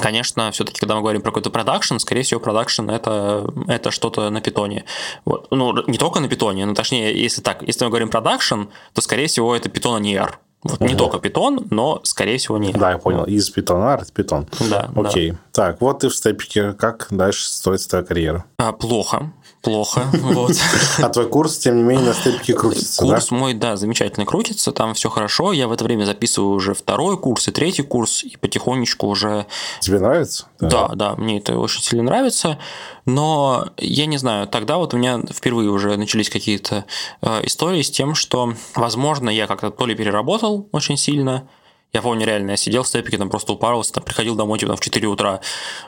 Конечно, все-таки, когда мы говорим про какой-то продакшн, скорее всего, продакшн это, это что-то на питоне. Вот. Ну, не только на питоне, но точнее, если так, если мы говорим продакшн, то, скорее всего, это питон, а не R. Вот угу. не только питон, но, скорее всего, не. Да, я понял. Из питона R, питон. Да. Окей. Да. Так, вот ты в Степике. Как дальше строится твоя карьера? А, плохо плохо. Вот. А твой курс, тем не менее, на степике крутится, Курс да? мой, да, замечательно крутится, там все хорошо. Я в это время записываю уже второй курс и третий курс, и потихонечку уже... Тебе нравится? Да, да, да мне это очень сильно нравится. Но я не знаю, тогда вот у меня впервые уже начались какие-то э, истории с тем, что, возможно, я как-то то ли переработал очень сильно, я помню, реально, я сидел в степике, там просто упарывался, там, приходил домой типа, в 4 утра.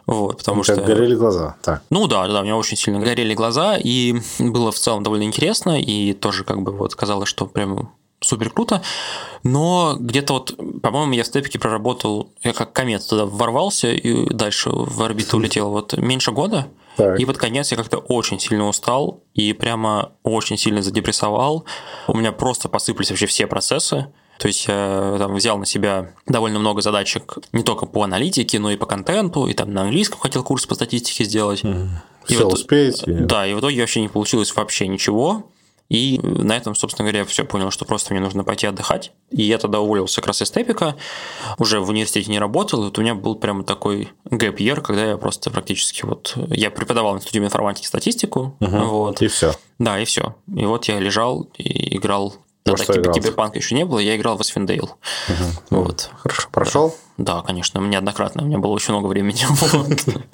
Вот, потому как что... горели глаза, так. Ну да, да, у меня очень сильно горели глаза, и было в целом довольно интересно, и тоже как бы вот казалось, что прям супер круто, но где-то вот, по-моему, я в степике проработал, я как комет туда ворвался и дальше в орбиту улетел вот меньше года, так. И под конец я как-то очень сильно устал и прямо очень сильно задепрессовал. У меня просто посыпались вообще все процессы. То есть я там взял на себя довольно много задачек не только по аналитике, но и по контенту, и там на английском хотел курс по статистике сделать. Mm. И Все вот, успеете. Да, и в итоге вообще не получилось вообще ничего. И на этом, собственно говоря, я все понял, что просто мне нужно пойти отдыхать. И я тогда уволился как раз из Степика, уже в университете не работал, и вот у меня был прямо такой gap year, когда я просто практически вот... Я преподавал в Институте информатики статистику. Угу, вот. И все. Да, и все. И вот я лежал и играл Тогда киб- киберпанка еще не было, я играл в Icewind Dale. Угу. Вот. Хорошо. Прошел? Да, конечно, неоднократно. У меня было очень много времени.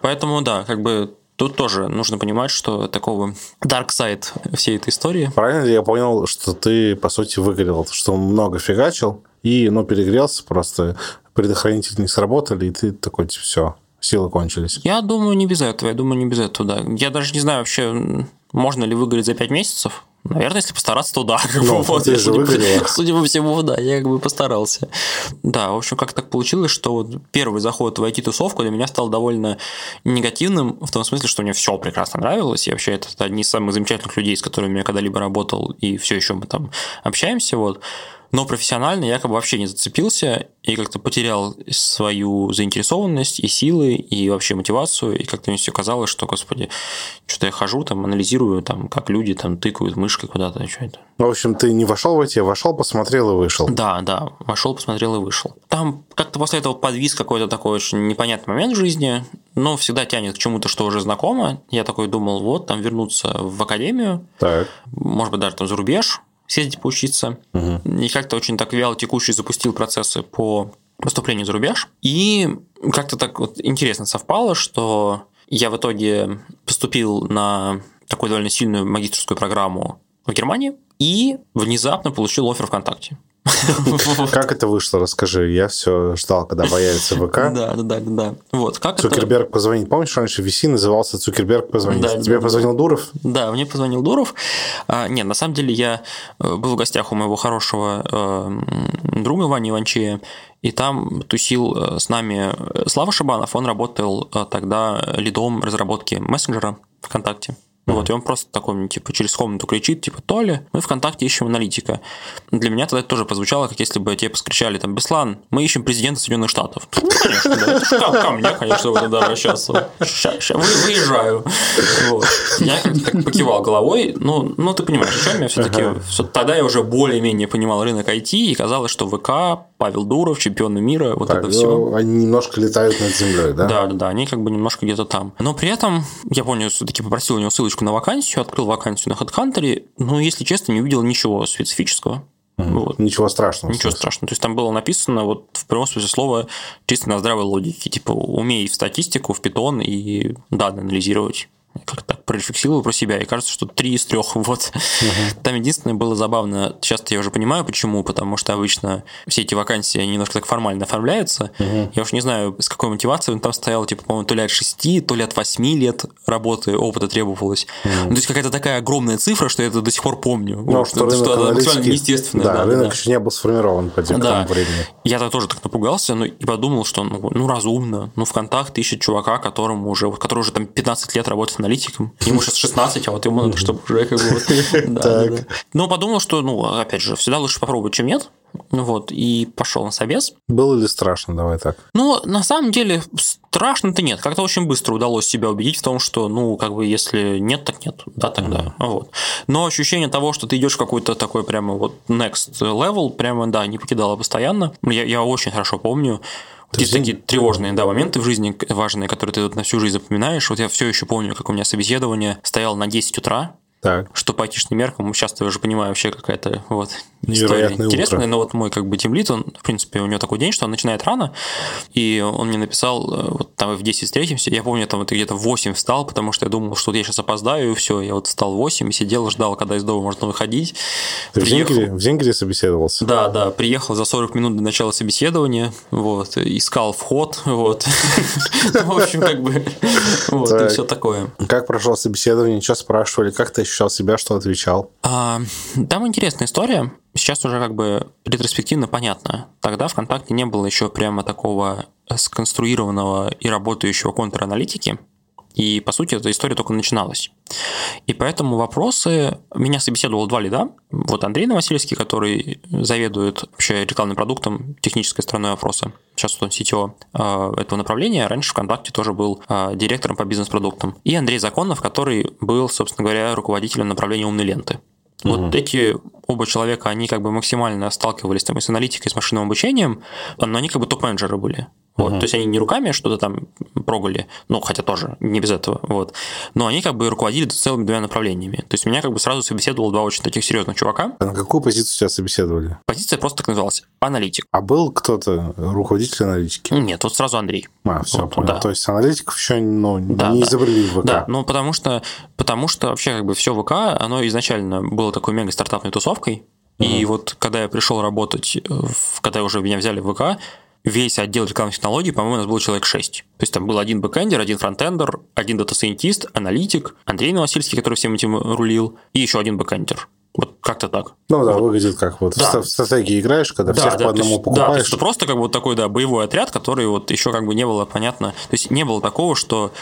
Поэтому, да, как бы Тут тоже нужно понимать, что такого dark side всей этой истории. Правильно ли я понял, что ты, по сути, выгорел, что много фигачил и, ну, перегрелся просто, предохранители не сработали, и ты такой, типа, все, силы кончились? Я думаю, не без этого. Я думаю, не без этого, да. Я даже не знаю вообще, можно ли выгореть за 5 месяцев. Наверное, если постараться, то да. Ну, вот, же судя, по, судя по всему, да, я как бы постарался. Да, в общем, как так получилось, что вот первый заход в IT-тусовку для меня стал довольно негативным, в том смысле, что мне все прекрасно нравилось. И вообще, это одни из самых замечательных людей, с которыми я когда-либо работал, и все еще мы там общаемся. Вот. Но профессионально я как бы вообще не зацепился и как-то потерял свою заинтересованность и силы, и вообще мотивацию, и как-то мне все казалось, что, господи, что-то я хожу, там, анализирую, там, как люди там тыкают мышкой куда-то, что это. Ну, в общем, ты не вошел в эти, вошел, посмотрел и вышел. Да, да, вошел, посмотрел и вышел. Там как-то после этого подвис какой-то такой очень непонятный момент в жизни, но всегда тянет к чему-то, что уже знакомо. Я такой думал, вот, там вернуться в академию, Так. может быть, даже там за рубеж, съездить поучиться. Угу. И как-то очень так вяло текущий запустил процессы по поступлению за рубеж. И как-то так вот интересно совпало, что я в итоге поступил на такую довольно сильную магистрскую программу в Германии и внезапно получил офер ВКонтакте. Как это вышло, расскажи. Я все ждал, когда появится ВК. Да, да, да, да. Вот, как. Цукерберг позвонит. Помнишь, раньше VC назывался Цукерберг позвонит? Тебе позвонил Дуров? Да, мне позвонил Дуров. А, нет, на самом деле я э, был в гостях у моего хорошего э, друга Вани Иванчея, и там тусил э, с нами Слава Шабанов. Он работал тогда лидом разработки мессенджера ВКонтакте. Вот, и он просто такой типа, через комнату кричит, типа, Толя, мы ВКонтакте ищем аналитика. Для меня тогда это тоже прозвучало, как если бы тебе поскричали, там, Беслан, мы ищем президента Соединенных Штатов. Ну, Конечно, да, это ко, ко мне, конечно, вы тогда обращаться. Ща, ща, вы, выезжаю. Вот. Я как-то так покивал головой, ну, ну, ты понимаешь, о чем я все-таки... Ага. Тогда я уже более-менее понимал рынок IT, и казалось, что ВК, Павел Дуров, чемпионы мира, вот Так, это ну, все. Они немножко летают над землей, да? Да, да, да, они как бы немножко где-то там. Но при этом, я помню, все-таки попросил у него ссылочку на вакансию, открыл вакансию на HeadHunter, но, если честно, не увидел ничего специфического. Вот. Ничего страшного. Ничего страшного. То есть там было написано вот в прямом смысле слова чисто на здравой логике. Типа, умей в статистику, в питон и данные анализировать. Я Как-то так прорефлексировал про себя, и кажется, что три из трех. Вот. Там единственное было забавно. Сейчас я уже понимаю, почему. Потому что обычно все эти вакансии они немножко так формально оформляются. Я уж не знаю, с какой мотивацией он там стоял, типа, по-моему, то ли от 6, то ли от 8 лет работы, опыта требовалось. Ну, то есть какая-то такая огромная цифра, что я это до сих пор помню. Ну, Вот, что рынок это максимально неестественно. Да, да, рынок да. еще не был сформирован по тем- Да. времени. Я тогда тоже так напугался, ну и подумал, что ну, ну разумно. Ну, ВКонтакте ищет чувака, которому уже, который уже там 15 лет работает аналитиком. Ему сейчас 16, а вот ему надо, чтобы уже как бы. Но подумал, что, ну, опять же, всегда лучше попробовать, чем нет. Ну вот, и пошел на собес. Было ли страшно? Давай так. Ну, на самом деле, страшно-то нет. Как-то очень быстро удалось себя убедить в том, что, ну, как бы, если нет, так нет. Да, тогда. Вот. Но ощущение того, что ты идешь в какой-то такой прямо вот next level, прямо, да, не покидало постоянно. Я, я очень хорошо помню. Вот Есть такие тревожные да, моменты в жизни важные, которые ты вот на всю жизнь запоминаешь. Вот я все еще помню, как у меня собеседование стояло на 10 утра, Так. что по айтишным меркам, сейчас я уже понимаю вообще какая-то вот Невероятное история интересная, утро. но вот мой как бы тимлит, он, в принципе, у него такой день, что он начинает рано, и он мне написал, э, вот там в 10 встретимся, я помню, там это где-то в 8 встал, потому что я думал, что вот я сейчас опоздаю, и все, я вот встал в 8 и сидел, ждал, когда из дома можно выходить. Ты в Приехал- Зингере, в Зингере собеседовался? да, да, приехал за 40 минут до начала собеседования, вот, искал вход, вот. Ну, В общем, как бы, вот, и все такое. Как прошло собеседование? Что спрашивали? Как ты ощущал себя? Что отвечал? А, Там интересная история. Сейчас уже как бы ретроспективно понятно. Тогда ВКонтакте не было еще прямо такого сконструированного и работающего контраналитики. И, по сути, эта история только начиналась. И поэтому вопросы... Меня собеседовало два лида. Вот Андрей Новосельский, который заведует вообще рекламным продуктом, технической стороной вопроса. Сейчас он CTO э, этого направления. Раньше ВКонтакте тоже был э, директором по бизнес-продуктам. И Андрей Законов, который был, собственно говоря, руководителем направления умной ленты. Вот эти оба человека, они как бы максимально сталкивались там и с аналитикой, и с машинным обучением, но они как бы топ-менеджеры были. Вот, То есть они не руками что-то там прогали, ну, хотя тоже не без этого, вот. Но они как бы руководили целыми двумя направлениями. То есть меня как бы сразу собеседовало два очень таких серьезных чувака. А на какую позицию тебя собеседовали? Позиция просто так называлась – аналитик. А был кто-то, руководитель аналитики? Нет, вот сразу Андрей. А, все, Вот, понял. да. То есть аналитиков еще ну, Да, не да. изобрели в ВК. Да, ну потому что, потому что вообще как бы все ВК, оно изначально было такой мега стартапной тусовкой. И вот когда я пришел работать, э, когда уже меня взяли в ВК, весь отдел рекламных технологий, по-моему, у нас был человек 6. То есть там был один бэкэндер, один фронтендер, один data scientist, аналитик, Андрей Новосильский, который всем этим рулил, и еще один бэкэндер. Вот как-то так. Ну да, вот. выглядит как вот да. в стратегии играешь, когда да, всех да, по одному есть, покупаешь. Да, есть это просто как бы вот такой, да, боевой отряд, который вот еще как бы не было понятно. То есть не было такого, что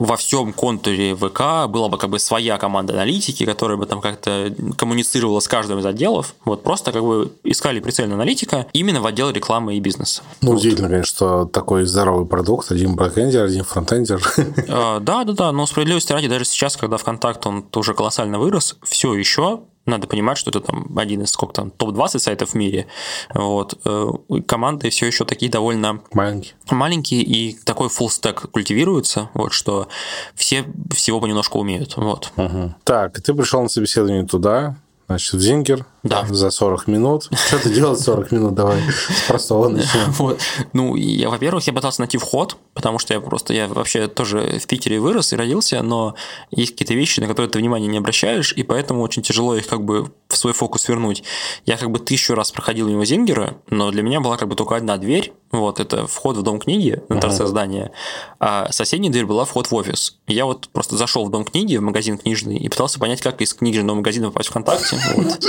во всем контуре ВК была бы как бы своя команда аналитики, которая бы там как-то коммуницировала с каждым из отделов. Вот просто как бы искали прицельно аналитика именно в отдел рекламы и бизнеса. Ну, вот. удивительно, конечно, что такой здоровый продукт, один бэкэндер, один фронтендер. А, да, да, да, но справедливости ради, даже сейчас, когда ВКонтакт, он тоже колоссально вырос, все еще надо понимать, что это там один из сколько там топ-20 сайтов в мире. Вот. Э, команды все еще такие довольно маленькие. Маленькие, и такой full stack культивируется, вот, что все всего понемножку умеют. Вот. Угу. Так, ты пришел на собеседование туда, значит, в Зингер да. за 40 минут. Что ты делать 40 минут? Давай с простого начнем. Вот. Ну, я, во-первых, я пытался найти вход, потому что я просто, я вообще тоже в Питере вырос и родился, но есть какие-то вещи, на которые ты внимания не обращаешь, и поэтому очень тяжело их как бы в свой фокус вернуть. Я как бы тысячу раз проходил мимо Зингера, но для меня была как бы только одна дверь, вот, это вход в дом книги на торце uh-huh. здания, а соседняя дверь была вход в офис. Я вот просто зашел в дом книги, в магазин книжный, и пытался понять, как из книжного магазина попасть в ВКонтакте. Вот.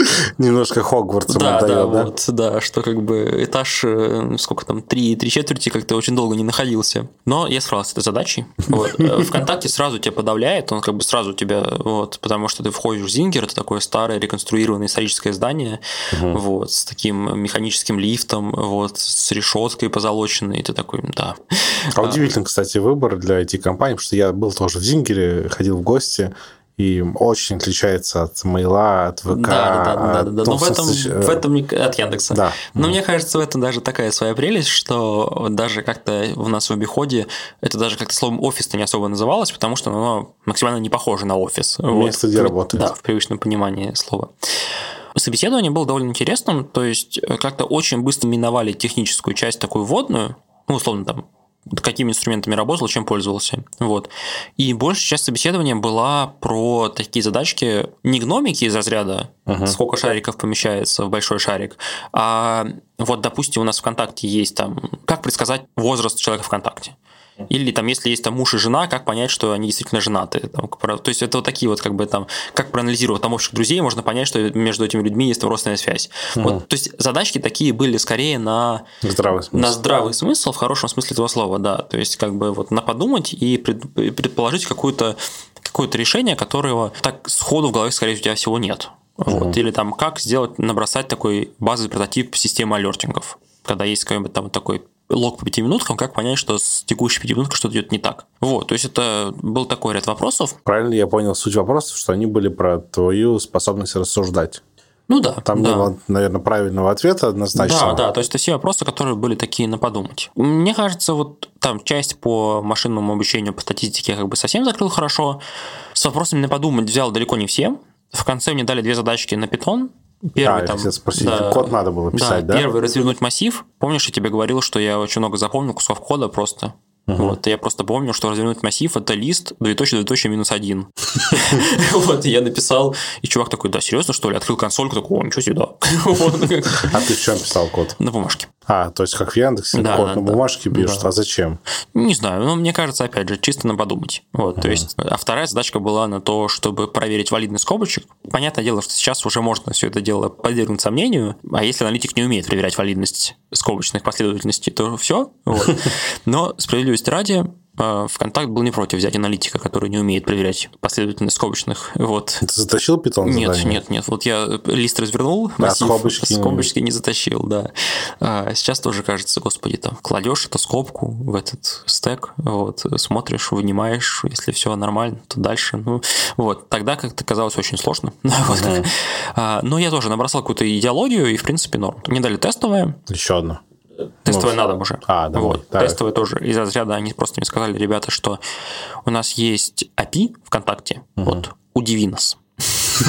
Немножко Хогвартсом да, отдает, да, да? Вот, да, что как бы этаж, э, сколько там, три, три четверти как-то очень долго не находился. Но я справился с этой задачей. Вот. Э, ВКонтакте сразу тебя подавляет, он как бы сразу тебя, вот, потому что ты входишь в Зингер, это такое старое реконструированное историческое здание, угу. вот, с таким механическим лифтом, вот, с решеткой позолоченной, и ты такой, да. А удивительно, кстати, выбор для IT-компаний, потому что я был тоже в Зингере, ходил в гости, и очень отличается от мейла, от ВК. Да, да, да, да, да. Но в этом, в этом от Яндекса. Да. Но mm. мне кажется, в этом даже такая своя прелесть, что даже как-то у нас в обиходе это даже как-то словом офис-то не особо называлось, потому что оно максимально не похоже на офис. Место, вот. где работает. Да, в привычном понимании слова. Собеседование было довольно интересным, то есть э, как-то очень быстро миновали техническую часть такую вводную, ну, условно, там, какими инструментами работал, чем пользовался. Вот. И большая часть собеседования была про такие задачки, не гномики из разряда, uh-huh. сколько шариков помещается в большой шарик, а вот, допустим, у нас ВКонтакте есть там, как предсказать возраст человека ВКонтакте. Или там, если есть там муж и жена, как понять, что они действительно женаты. Там, то есть это вот такие вот как бы там, как проанализировать там общих друзей, можно понять, что между этими людьми есть родственная связь. Угу. Вот, то есть задачки такие были скорее на здравый смысл. На здравый смысл в хорошем смысле этого слова, да. То есть как бы вот на подумать и предположить какую-то какое-то решение, которого так сходу в голове, скорее всего, у тебя всего нет. Вот. Угу. Или там как сделать, набросать такой базовый прототип системы алертингов когда есть какой-нибудь там такой лог по пяти минуткам, как понять, что с текущей пятиминуткой что-то идет не так. Вот, то есть это был такой ряд вопросов. Правильно я понял суть вопросов, что они были про твою способность рассуждать. Ну да. Там да. не было, наверное, правильного ответа однозначно. Да, да, то есть это все вопросы, которые были такие на подумать. Мне кажется, вот там часть по машинному обучению, по статистике я как бы совсем закрыл хорошо. С вопросами на подумать взял далеко не все. В конце мне дали две задачки на питон, Первый, а, там, я спросить, да, код надо было писать, да, да? Первый развернуть массив. Помнишь, я тебе говорил, что я очень много запомнил кусков кода просто. Угу. Вот, я просто помню, что развернуть массив это лист, двоеточие, двоеточие, минус один. Вот, я написал, и чувак такой, да, серьезно, что ли? Открыл консольку, такой, о, ничего себе, да. А ты в чем писал код? На бумажке. А, то есть как в Яндексе, да, код да, на бумажке да. пишут, да. а зачем? Не знаю, но мне кажется, опять же, чисто на подумать. Вот, то есть, а вторая задачка была на то, чтобы проверить валидность скобочек. Понятное дело, что сейчас уже можно все это дело подвергнуть сомнению, а если аналитик не умеет проверять валидность скобочных последовательностей, то все. Вот. Но справедливости ради, ВКонтакт был не против взять аналитика, который не умеет проверять последовательность скобочных. Вот. Ты затащил питон Нет, задание? нет, нет. Вот я лист развернул, массив, а скобочки, скобочки не затащил, да. А сейчас тоже кажется, господи, там, кладешь эту скобку в этот стек, вот, смотришь, вынимаешь, если все нормально, то дальше, ну, вот. Тогда как-то казалось очень сложно. вот. а, но я тоже набросал какую-то идеологию, и, в принципе, норм. Мне дали тестовое. Еще одно. Тестовое ну, надо уже. А, да. Вот. Так. Тестовое тоже из разряда, они просто мне сказали, ребята, что у нас есть API ВКонтакте, угу. вот, удиви нас.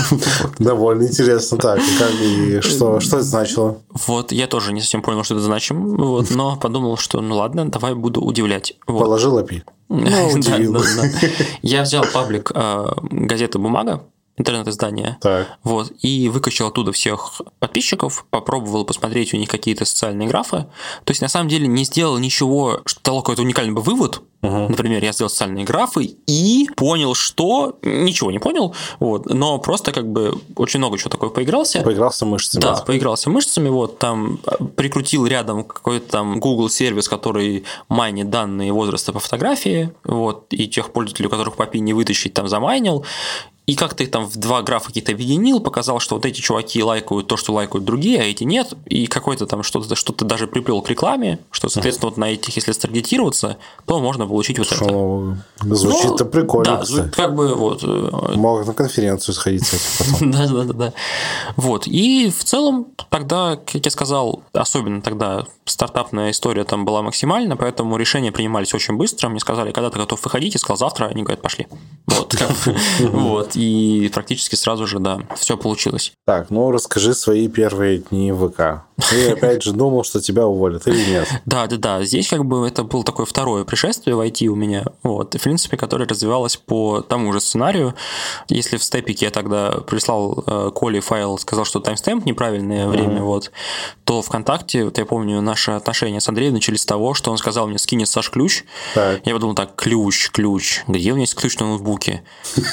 Довольно интересно. Так, как и что, что это значило? Вот, я тоже не совсем понял, что это значит, вот, но подумал, что ну ладно, давай буду удивлять. Вот. Положил API. Ну, да, да, да. Я взял паблик э, газеты «Бумага», интернет-издание. Так. Вот, и выкачал оттуда всех подписчиков, попробовал посмотреть у них какие-то социальные графы. То есть, на самом деле, не сделал ничего, что дало какой-то уникальный бы вывод. Угу. Например, я сделал социальные графы и понял, что... Ничего не понял, вот, но просто как бы очень много чего такое поигрался. Поигрался мышцами. Да, поигрался мышцами, вот, там прикрутил рядом какой-то там Google сервис, который майнит данные возраста по фотографии, вот, и тех пользователей, у которых по не вытащить, там замайнил, и как ты там в два графа какие-то объединил, показал, что вот эти чуваки лайкают то, что лайкают другие, а эти нет, и какой-то там что-то что даже приплел к рекламе, что, соответственно, вот на этих, если старгетироваться, то можно получить вот что, это. Звучит-то ну, прикольно, Да, кстати. как бы вот... Э, Мог на конференцию сходить с этим потом. Да, да, да, да. Вот, и в целом тогда, как я сказал, особенно тогда стартапная история там была максимальна, поэтому решения принимались очень быстро. Мне сказали, когда ты готов выходить, я сказал завтра, они говорят, пошли. Вот, вот и практически сразу же, да, все получилось. Так, ну расскажи свои первые дни в ВК. Ты опять же думал, что тебя уволят или нет? Да, да, да. Здесь как бы это было такое второе пришествие в IT у меня, вот, и, в принципе, которое развивалось по тому же сценарию. Если в степике я тогда прислал э, Коле файл, сказал, что таймстемп неправильное время, вот, то ВКонтакте, вот я помню, наши отношения с Андреем начались с того, что он сказал мне, скинет Саш ключ. Так. Я подумал, так, ключ, ключ. Где у меня есть ключ на ноутбуке?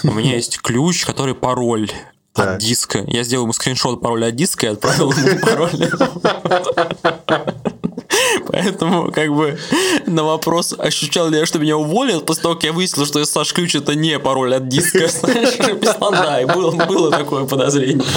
У меня есть ключ, который пароль от диска. Я сделал ему скриншот пароля от диска и отправил ему пароль. Поэтому, как бы, на вопрос, ощущал ли я, что меня уволят, после того, как я выяснил, что Саш Ключ это не пароль от диска, знаешь, да, и было, было такое подозрение.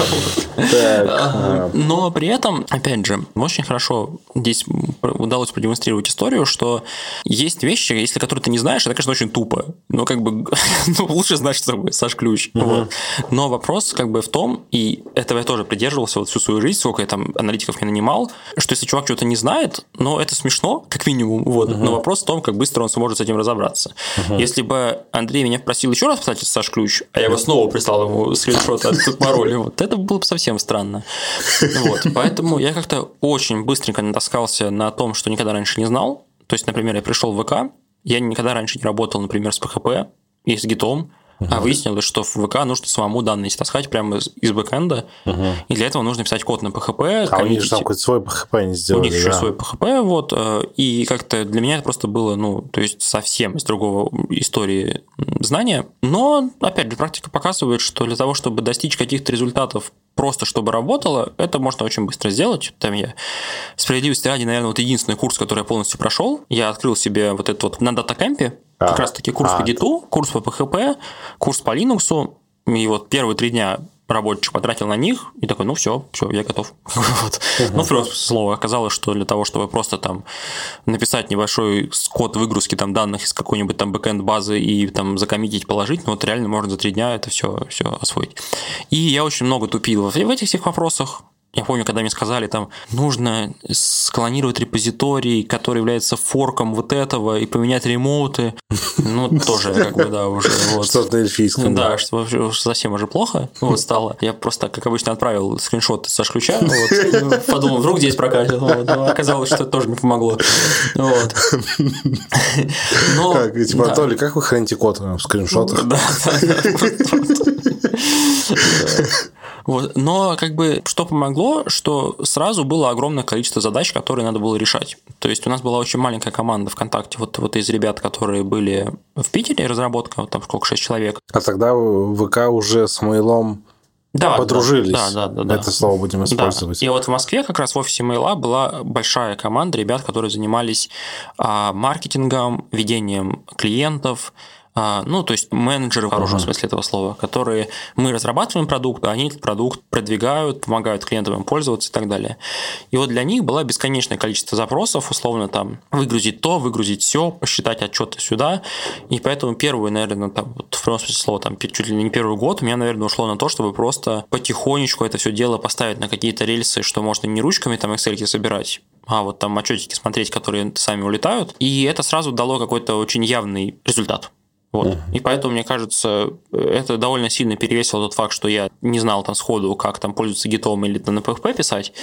А, но при этом, опять же, очень хорошо здесь удалось продемонстрировать историю, что есть вещи, если которые ты не знаешь, это, конечно, очень тупо. Но как бы ну, лучше знать, что такое Саш Ключ. Вот. Но вопрос как бы в том, и этого я тоже придерживался вот всю свою жизнь, сколько я там аналитиков не нанимал, что если чувак что-то не знает, но это смешно, как минимум, вот. Uh-huh. Но вопрос в том, как быстро он сможет с этим разобраться. Uh-huh. Если бы Андрей меня просил еще раз писать Саш Ключ, а я бы снова прислал ему скриншот от пароля, вот это было бы совсем странно. Вот. Поэтому я как-то очень быстренько натаскался на том, что никогда раньше не знал. То есть, например, я пришел в ВК, я никогда раньше не работал, например, с PHP и с гитом, Uh-huh. А выяснилось, что в ВК нужно самому данные таскать прямо из, из бэкэнда, uh-huh. и для этого нужно писать код на PHP. А у них же там какой-то свой PHP не сделали. У них да. еще свой PHP, вот, э, и как-то для меня это просто было, ну, то есть совсем из другого истории знания. Но, опять же, практика показывает, что для того, чтобы достичь каких-то результатов просто чтобы работало, это можно очень быстро сделать. Там я справедливости ради, наверное, вот единственный курс, который я полностью прошел, я открыл себе вот этот вот на датакэмпе, а, как раз таки курс а, по гиту, курс по PHP, курс по Linux, и вот первые три дня рабочих потратил на них, и такой, ну все, все, я готов. вот. uh Ну, первом слово оказалось, что для того, чтобы просто там написать небольшой код выгрузки там данных из какой-нибудь там бэкэнд базы и там закоммитить, положить, ну вот реально можно за три дня это все, все освоить. И я очень много тупил в этих всех вопросах, я помню, когда мне сказали, там, нужно склонировать репозиторий, который является форком вот этого, и поменять ремоуты. Ну, тоже, как бы, да, уже. Вот. Что-то эльфийском. Да, что вообще совсем уже плохо вот стало. Я просто, как обычно, отправил скриншот со ключа, вот, подумал, вдруг здесь прокатит. Вот, но оказалось, что это тоже не помогло. Вот. Но, как, типа, да. Толи, как вы храните код в скриншотах? Да, да, да. Вот. Но как бы что помогло, что сразу было огромное количество задач, которые надо было решать. То есть у нас была очень маленькая команда ВКонтакте, вот, вот из ребят, которые были в Питере, разработка, вот там сколько, 6 человек. А тогда ВК уже с Мейлом да, подружились. Да, да, да, да. Это слово будем использовать. Да. И вот в Москве как раз в офисе Мейла была большая команда ребят, которые занимались а, маркетингом, ведением клиентов, ну, то есть менеджеры в хорошем uh-huh. смысле этого слова, которые мы разрабатываем продукт, а они этот продукт продвигают, помогают клиентам им пользоваться и так далее. И вот для них было бесконечное количество запросов, условно там выгрузить то, выгрузить все, посчитать отчеты сюда. И поэтому первую, наверное, там, вот в прямом смысле слова, там, чуть ли не первый год у меня, наверное, ушло на то, чтобы просто потихонечку это все дело поставить на какие-то рельсы, что можно не ручками там Excel собирать, а вот там отчетики смотреть, которые сами улетают. И это сразу дало какой-то очень явный результат. Вот. Uh-huh. И поэтому, мне кажется, это довольно сильно перевесило тот факт, что я не знал там сходу, как там пользоваться гитом или на PHP писать.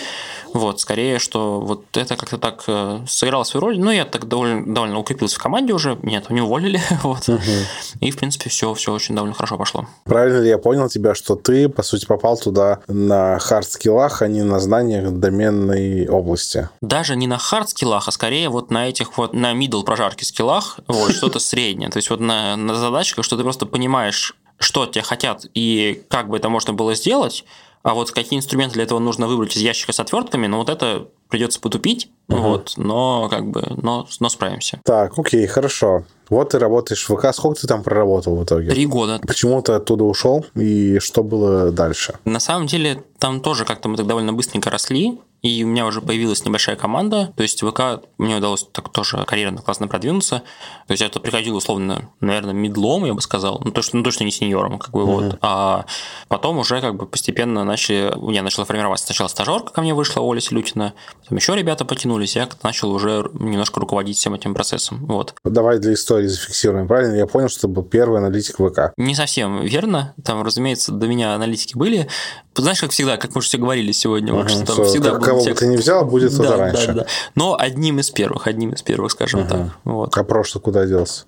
Вот, скорее, что вот это как-то так э, сыграло свою роль. Ну, я так довольно, довольно укрепился в команде уже, меня там не уволили. вот. Uh-huh. И, в принципе, все, все очень довольно хорошо пошло. Правильно ли я понял тебя, что ты, по сути, попал туда на хард-скиллах, а не на знаниях доменной области? Даже не на хард-скиллах, а скорее вот на этих вот, на middle прожарки скиллах, вот, что-то среднее. То есть вот на, на задачках, что ты просто понимаешь, что тебя хотят и как бы это можно было сделать, а вот какие инструменты для этого нужно выбрать из ящика с отвертками, ну вот это придется потупить, угу. вот, но как бы, но, но справимся. Так, окей, хорошо. Вот ты работаешь в ВК. Сколько ты там проработал в итоге? Три года. Почему ты оттуда ушел и что было дальше? На самом деле, там тоже как-то мы так довольно быстренько росли и у меня уже появилась небольшая команда, то есть ВК мне удалось так тоже карьерно классно продвинуться, то есть это приходило условно, наверное, медлом, я бы сказал, ну, то, что, ну, точно не сеньором, как бы, uh-huh. вот, а потом уже как бы постепенно начали, у меня начала формироваться сначала стажерка ко мне вышла, Оля Селютина, потом еще ребята потянулись, я начал уже немножко руководить всем этим процессом, вот. Давай для истории зафиксируем, правильно? Я понял, что ты был первый аналитик ВК. Не совсем верно, там, разумеется, до меня аналитики были, знаешь, как всегда, как мы уже все говорили сегодня, uh-huh. что там всегда был кого бы ты не взял, будет да, раньше. Да, да. Но одним из первых, одним из первых, скажем uh-huh. так. Вот. А прошлый куда делся?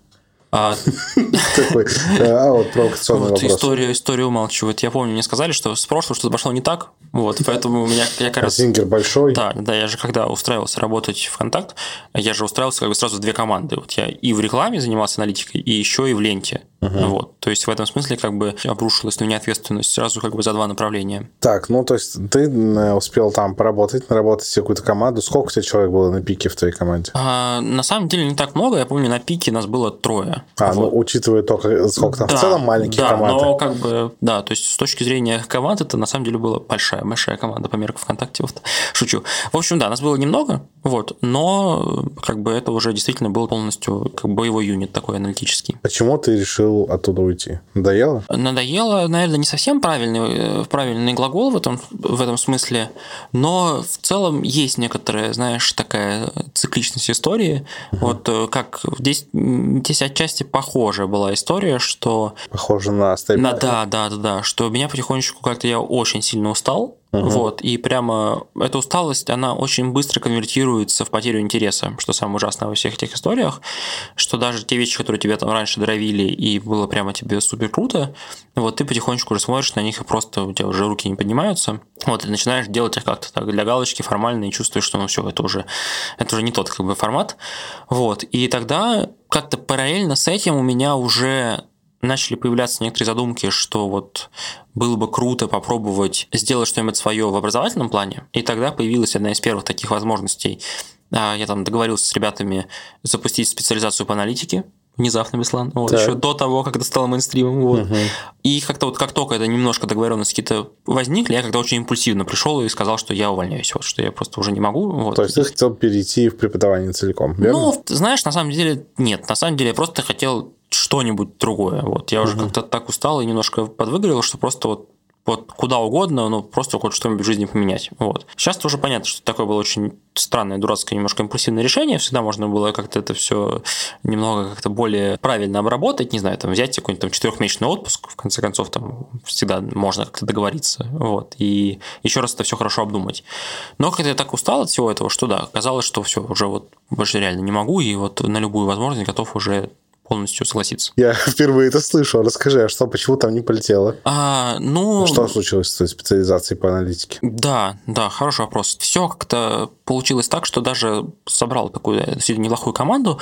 А, Такой, а вот провокационный вопрос. Историю, историю умалчивает. Я помню, мне сказали, что с прошлого что-то пошло не так, вот, поэтому у меня я как раз... Зингер большой. Да, да, я же когда устраивался работать в Контакт, я же устраивался как бы сразу в две команды. Вот я и в рекламе занимался аналитикой, и еще и в ленте. Uh-huh. Вот. То есть в этом смысле как бы обрушилась на меня ответственность сразу как бы за два направления. Так, ну то есть ты э, успел там поработать, наработать какую-то команду. Сколько у тебя человек было на пике в твоей команде? А, на самом деле не так много. Я помню, на пике нас было трое. А, ну, вот. ну учитывая то, сколько там да, в целом маленьких да, команд. но как бы, да, то есть с точки зрения команд это на самом деле была большая, большая команда по меркам ВКонтакте. Вот. Шучу. В общем, да, нас было немного, вот, но как бы это уже действительно был полностью как боевой юнит такой аналитический. Почему ты решил оттуда уйти? Надоело? Надоело, наверное, не совсем правильный, э, правильный глагол в этом, в этом смысле, но в целом есть некоторая, знаешь, такая цикличность истории. Угу. Вот э, как здесь, здесь отчасти похожая была история, что... Похоже на стейп. Да, да, да, да, что меня потихонечку как-то я очень сильно устал, Угу. Вот, и прямо эта усталость, она очень быстро конвертируется в потерю интереса, что самое ужасное во всех этих историях, что даже те вещи, которые тебя там раньше дровили, и было прямо тебе супер круто, вот ты потихонечку уже смотришь на них, и просто у тебя уже руки не поднимаются, вот, и начинаешь делать их как-то так для галочки формально, и чувствуешь, что ну все, это уже, это уже не тот как бы формат, вот, и тогда как-то параллельно с этим у меня уже начали появляться некоторые задумки, что вот было бы круто попробовать сделать что-нибудь свое в образовательном плане. И тогда появилась одна из первых таких возможностей. А, я там договорился с ребятами запустить специализацию по аналитике, внезапно Беслан, вот, так. еще до того, как это стало мейнстримом. Вот. Угу. И как-то вот как только это немножко договоренности какие-то возникли, я когда очень импульсивно пришел и сказал, что я увольняюсь, вот, что я просто уже не могу. Вот. То есть ты хотел перейти в преподавание целиком, верно? Ну, знаешь, на самом деле нет. На самом деле я просто хотел что-нибудь другое. Вот я уже как-то так устал и немножко подвыгорел, что просто вот вот куда угодно, но просто хоть что-нибудь в жизни поменять. Вот. Сейчас тоже понятно, что такое было очень странное, дурацкое, немножко импульсивное решение. Всегда можно было как-то это все немного как-то более правильно обработать. Не знаю, там взять какой-нибудь там четырехмесячный отпуск, в конце концов, там всегда можно как-то договориться. Вот. И еще раз это все хорошо обдумать. Но когда я так устал от всего этого, что да, казалось, что все, уже вот больше реально не могу, и вот на любую возможность готов уже полностью согласиться. Я впервые это слышу. Расскажи, а что, почему там не полетело? А, ну... Что случилось с специализацией по аналитике? Да, да, хороший вопрос. Все как-то получилось так, что даже собрал такую действительно неплохую команду.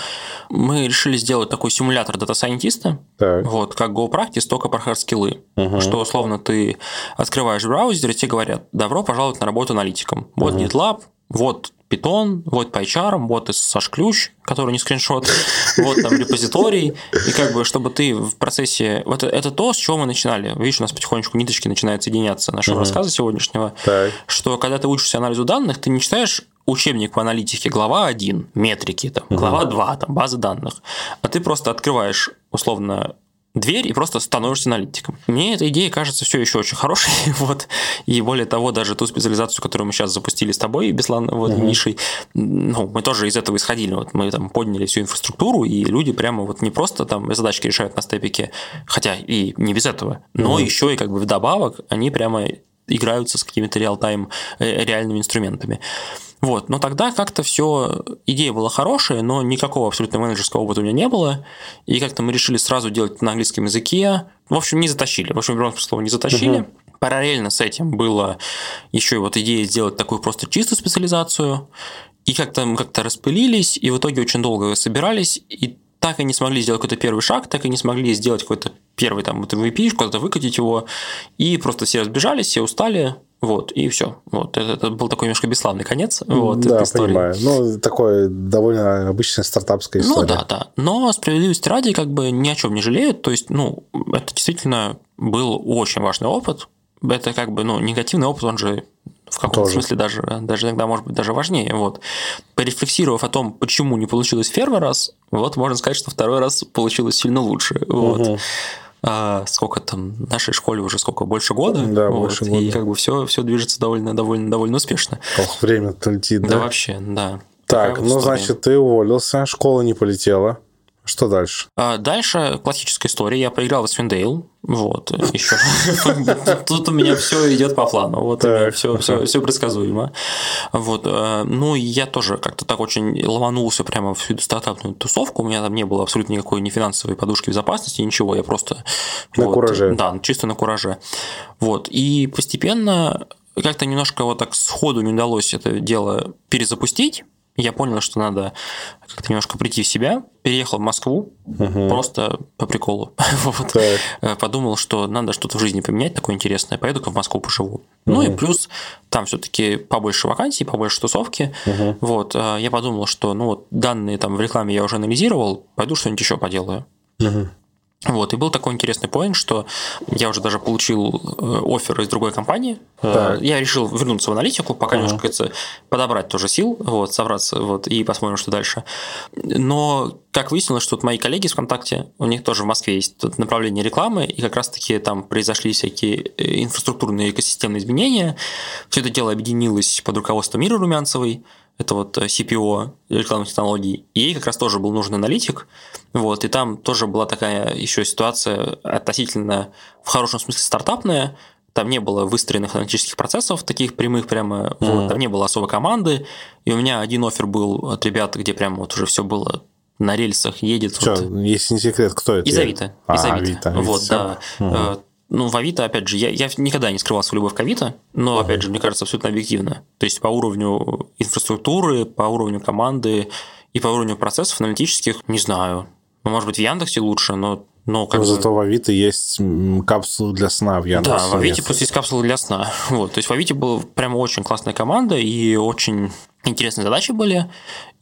Мы решили сделать такой симулятор data scientist'а. Вот, как Go Practice, только про хардскиллы. Угу. Что, условно, ты открываешь браузер, и тебе говорят, добро пожаловать на работу аналитиком. Вот угу. GitLab, вот Python, вот PyCharm, вот SSH ключ, который не скриншот, вот там репозиторий, и как бы, чтобы ты в процессе... Вот это то, с чего мы начинали. Видишь, у нас потихонечку ниточки начинают соединяться нашего uh-huh. рассказа сегодняшнего, так. что когда ты учишься анализу данных, ты не читаешь учебник по аналитике, глава 1, метрики, там, uh-huh. глава 2, там, базы данных, а ты просто открываешь, условно, дверь и просто становишься аналитиком. Мне эта идея кажется все еще очень хорошей, вот, и более того, даже ту специализацию, которую мы сейчас запустили с тобой, Беслан, вот, uh-huh. Мишей, ну, мы тоже из этого исходили, вот, мы там подняли всю инфраструктуру, и люди прямо вот не просто там задачки решают на степике, хотя и не без этого, но uh-huh. еще и как бы вдобавок они прямо играются с какими-то реал-тайм э, реальными инструментами. Вот, но тогда как-то все, идея была хорошая, но никакого абсолютно менеджерского опыта у меня не было, и как-то мы решили сразу делать на английском языке. В общем, не затащили, в общем, в слово не затащили. Угу. Параллельно с этим была еще и вот идея сделать такую просто чистую специализацию, и как-то мы как-то распылились, и в итоге очень долго собирались, и так и не смогли сделать какой-то первый шаг, так и не смогли сделать какой-то первый там вот MVP, куда-то выкатить его, и просто все разбежались, все устали, вот, и все. Вот, это, это был такой немножко бесславный конец. Вот, да, понимаю. Ну, такое довольно обычная стартапская ну история. Ну, да, да. Но справедливости ради как бы ни о чем не жалеют. То есть, ну, это действительно был очень важный опыт. Это как бы, ну, негативный опыт, он же в каком-то Тоже. смысле даже, даже иногда может быть даже важнее. Вот. Порефлексировав о том, почему не получилось первый раз, вот можно сказать, что второй раз получилось сильно лучше. Вот. Угу а, сколько там, нашей школе уже сколько, больше года? Да, вот, больше года. И как бы все, все движется довольно, довольно, довольно успешно. Ох, время-то летит, да? Да, вообще, да. Так, ну, история. значит, ты уволился, школа не полетела. Что дальше? А дальше классическая история. Я поиграл в Свиндейл. Вот, еще. Тут у меня все идет по плану. Вот все, все, все предсказуемо. Вот. Э, ну, я тоже как-то так очень ломанулся прямо в всю стартапную тусовку. У меня там не было абсолютно никакой ни финансовой подушки безопасности, ничего. Я просто... На вот, кураже. Да, чисто на кураже. Вот. И постепенно как-то немножко вот так сходу не удалось это дело перезапустить я понял, что надо как-то немножко прийти в себя. Переехал в Москву угу. просто по приколу. вот. Э, подумал, что надо что-то в жизни поменять такое интересное, поеду-ка в Москву поживу. Угу. Ну и плюс там все-таки побольше вакансий, побольше тусовки. Угу. Вот. Э, я подумал, что ну вот данные там в рекламе я уже анализировал, пойду что-нибудь еще поделаю. Угу. Вот, и был такой интересный поинт, что я уже даже получил э, офер из другой компании. Так. Я решил вернуться в аналитику, пока uh-huh. немножко подобрать тоже сил, вот, собраться, вот, и посмотрим, что дальше. Но как выяснилось, что вот мои коллеги из ВКонтакте, у них тоже в Москве есть тут направление рекламы, и как раз-таки там произошли всякие э, инфраструктурные экосистемные изменения. Все это дело объединилось под руководством Миры Румянцевой, это вот э, CPO рекламных технологий, и ей как раз тоже был нужен аналитик, вот, и там тоже была такая еще ситуация относительно, в хорошем смысле, стартапная, там не было выстроенных аналитических процессов, таких прямых прямо, mm-hmm. вот, там не было особой команды, и у меня один офер был от ребят, где прямо вот уже все было на рельсах, едет. Что, вот. если не секрет, кто это? Из Авито. А, из Авито. Авито. Вот, да. Угу. Ну, в Авито, опять же, я, я никогда не скрывал свою любовь к Авито, но, uh-huh. опять же, мне кажется, абсолютно объективно. То есть по уровню инфраструктуры, по уровню команды и по уровню процессов аналитических, не знаю. Ну, может быть, в Яндексе лучше, но но как но бы... зато в Авито есть капсулы для сна в Яндексе. Да, в Авито просто есть капсулы для сна. Вот, то есть в Авито была прямо очень классная команда и очень интересные задачи были.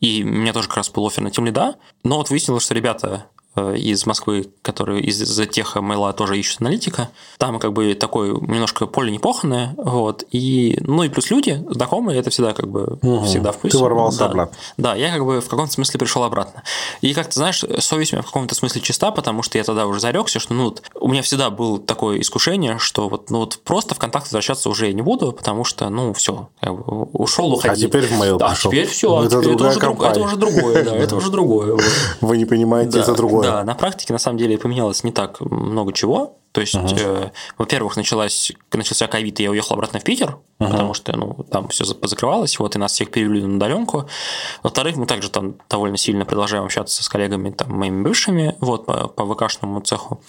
И у меня тоже как раз был офер на тем лида. Но вот выяснилось, что ребята из Москвы, которые из-за теха мейла тоже ищут аналитика. Там как бы такое немножко поле непоханное, вот, и, ну и плюс люди, знакомые, это всегда как бы угу. всегда в плюсе. Ты ворвался да. обратно. Да, я как бы в каком-то смысле пришел обратно. И как ты знаешь, совесть у меня в каком-то смысле чиста, потому что я тогда уже зарекся, что ну вот, у меня всегда было такое искушение, что вот, ну вот просто в контакт возвращаться уже я не буду, потому что, ну, все, как бы, ушел, уходи. А теперь в mail да, пошел. теперь все, это, теперь это, уже, это уже другое, да, это уже другое. Вы не понимаете, это другое. Да, на практике на самом деле поменялось не так много чего. То есть, uh-huh. э, во-первых, началась, начался ковид, и я уехал обратно в Питер, uh-huh. потому что ну, там все позакрывалось, вот, и нас всех перевели на удаленку. Во-вторых, мы также там довольно сильно продолжаем общаться с коллегами, там, моими бывшими, вот, по, по ВКшному цеху.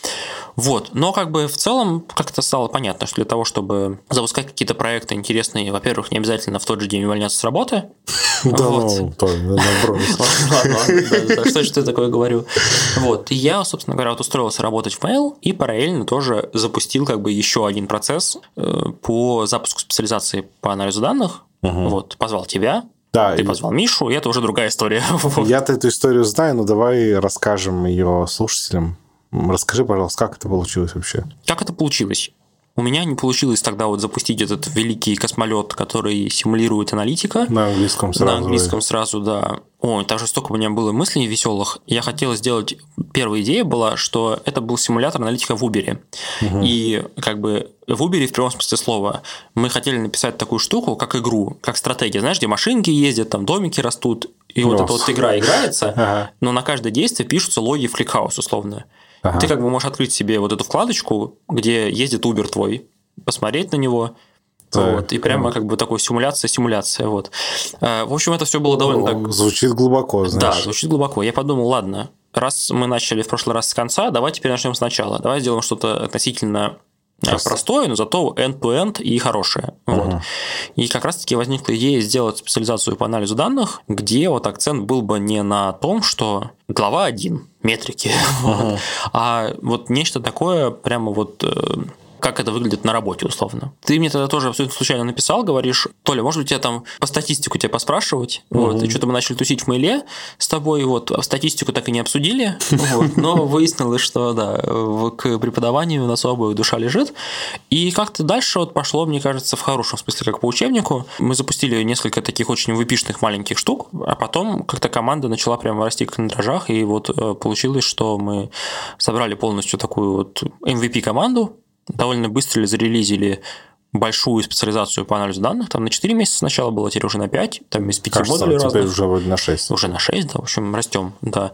Вот. Но как бы в целом как-то стало понятно, что для того, чтобы запускать какие-то проекты интересные, во-первых, не обязательно в тот же день увольняться с работы. Да, ну, Ладно, что я такое говорю. Вот. И я, собственно говоря, вот устроился работать в Mail и параллельно тоже запустил как бы еще один процесс э, по запуску специализации по анализу данных. Вот. Позвал тебя, да, ты позвал Мишу, и это уже другая история. Я-то эту историю знаю, но давай расскажем ее слушателям. Расскажи, пожалуйста, как это получилось вообще? Как это получилось? У меня не получилось тогда вот запустить этот великий космолет, который симулирует аналитика. На английском сразу. На английском сразу, да. Ой, там же столько у меня было мыслей веселых. Я хотел сделать... Первая идея была, что это был симулятор аналитика в Uber. Угу. И как бы в Uber в прямом смысле слова мы хотели написать такую штуку, как игру, как стратегия. Знаешь, где машинки ездят, там домики растут, и Нос. вот эта вот игра играется, ага. но на каждое действие пишутся логи в ClickHouse, условно. Ага. Ты как бы можешь открыть себе вот эту вкладочку, где ездит Uber твой, посмотреть на него, так, вот, и прямо как бы такой симуляция, симуляция. Вот. Э, в общем, это все было довольно так... Звучит глубоко, знаешь. Да, звучит глубоко. Я подумал, ладно, раз мы начали в прошлый раз с конца, давай теперь начнем сначала. Давай сделаем что-то относительно Просто. простое, но зато end-to-end и хорошее. Угу. Вот. И как раз-таки возникла идея сделать специализацию по анализу данных, где вот акцент был бы не на том, что глава 1, метрики, угу. вот, а вот нечто такое прямо вот э, как это выглядит на работе, условно. Ты мне тогда тоже абсолютно случайно написал, говоришь, Толя, может быть, я там по статистику тебя поспрашивать, угу. вот, и что-то мы начали тусить в мейле с тобой, вот, а статистику так и не обсудили, вот, но выяснилось, что, да, к преподаванию у нас обоих душа лежит, и как-то дальше вот пошло, мне кажется, в хорошем смысле, как по учебнику. Мы запустили несколько таких очень выпишных маленьких штук, а потом как-то команда начала прямо расти как на дрожжах, и вот э, получилось, что мы собрали полностью такую вот MVP-команду, довольно быстро зарелизили большую специализацию по анализу данных. Там на 4 месяца сначала было, теперь уже на 5, там из 5 Кажется, модулей теперь разных. уже вроде на 6. Уже на 6, да, в общем, растем, да.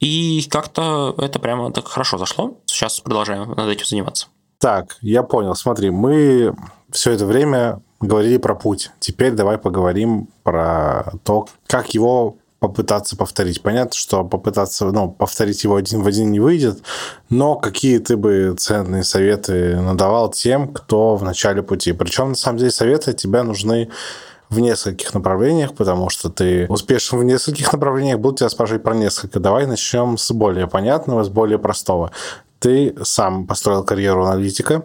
И как-то это прямо так хорошо зашло. Сейчас продолжаем над этим заниматься. Так, я понял. Смотри, мы все это время говорили про путь. Теперь давай поговорим про то, как его попытаться повторить. Понятно, что попытаться ну, повторить его один в один не выйдет, но какие ты бы ценные советы надавал тем, кто в начале пути. Причем, на самом деле, советы тебе нужны в нескольких направлениях, потому что ты успешен в нескольких направлениях, буду тебя спрашивать про несколько. Давай начнем с более понятного, с более простого. Ты сам построил карьеру аналитика,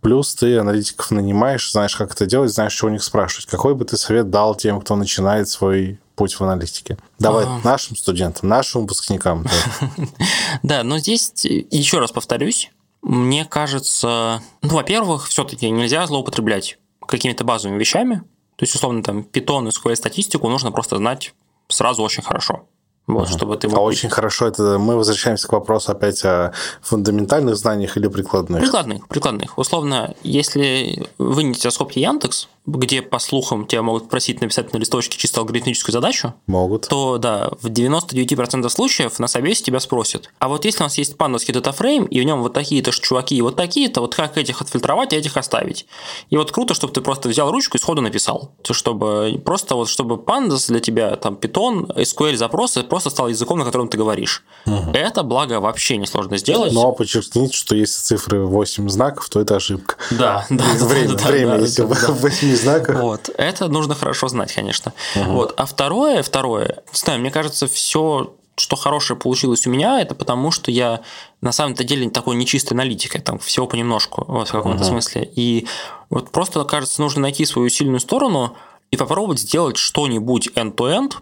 Плюс ты аналитиков нанимаешь, знаешь, как это делать, знаешь, что у них спрашивать. Какой бы ты совет дал тем, кто начинает свой путь в аналитике? Давай а... нашим студентам, нашим выпускникам. Да, но здесь еще раз повторюсь, мне кажется, ну, во-первых, все-таки нельзя злоупотреблять какими-то базовыми вещами. То есть, условно, там, Python и SQL статистику нужно просто знать сразу очень хорошо. Вот, uh чтобы ты мог... А очень хорошо это мы возвращаемся к вопросу опять о фундаментальных знаниях или прикладных? Прикладных, прикладных. Условно, если вынести скобки Яндекс, где, по слухам, тебя могут просить написать на листочке чисто алгоритмическую задачу, могут. то, да, в 99% случаев на собесе тебя спросят, а вот если у нас есть пандовский датафрейм, и в нем вот такие-то чуваки и вот такие-то, вот как этих отфильтровать, а этих оставить? И вот круто, чтобы ты просто взял ручку и сходу написал. Чтобы просто вот, чтобы пандас для тебя, там, Python, SQL запросы просто стал языком, на котором ты говоришь. Угу. Это, благо, вообще несложно сделать. Но подчеркните, что если цифры 8 знаков, то это ошибка. Да, да. Время, да, время да, если да, 8 знаков. Вот. Это нужно хорошо знать, конечно. Угу. Вот. А второе, второе, не знаю, мне кажется, все что хорошее получилось у меня, это потому, что я на самом-то деле такой нечистой аналитикой, там всего понемножку, вот в каком-то uh смысле. И вот просто, кажется, нужно найти свою сильную сторону и попробовать сделать что-нибудь end-to-end,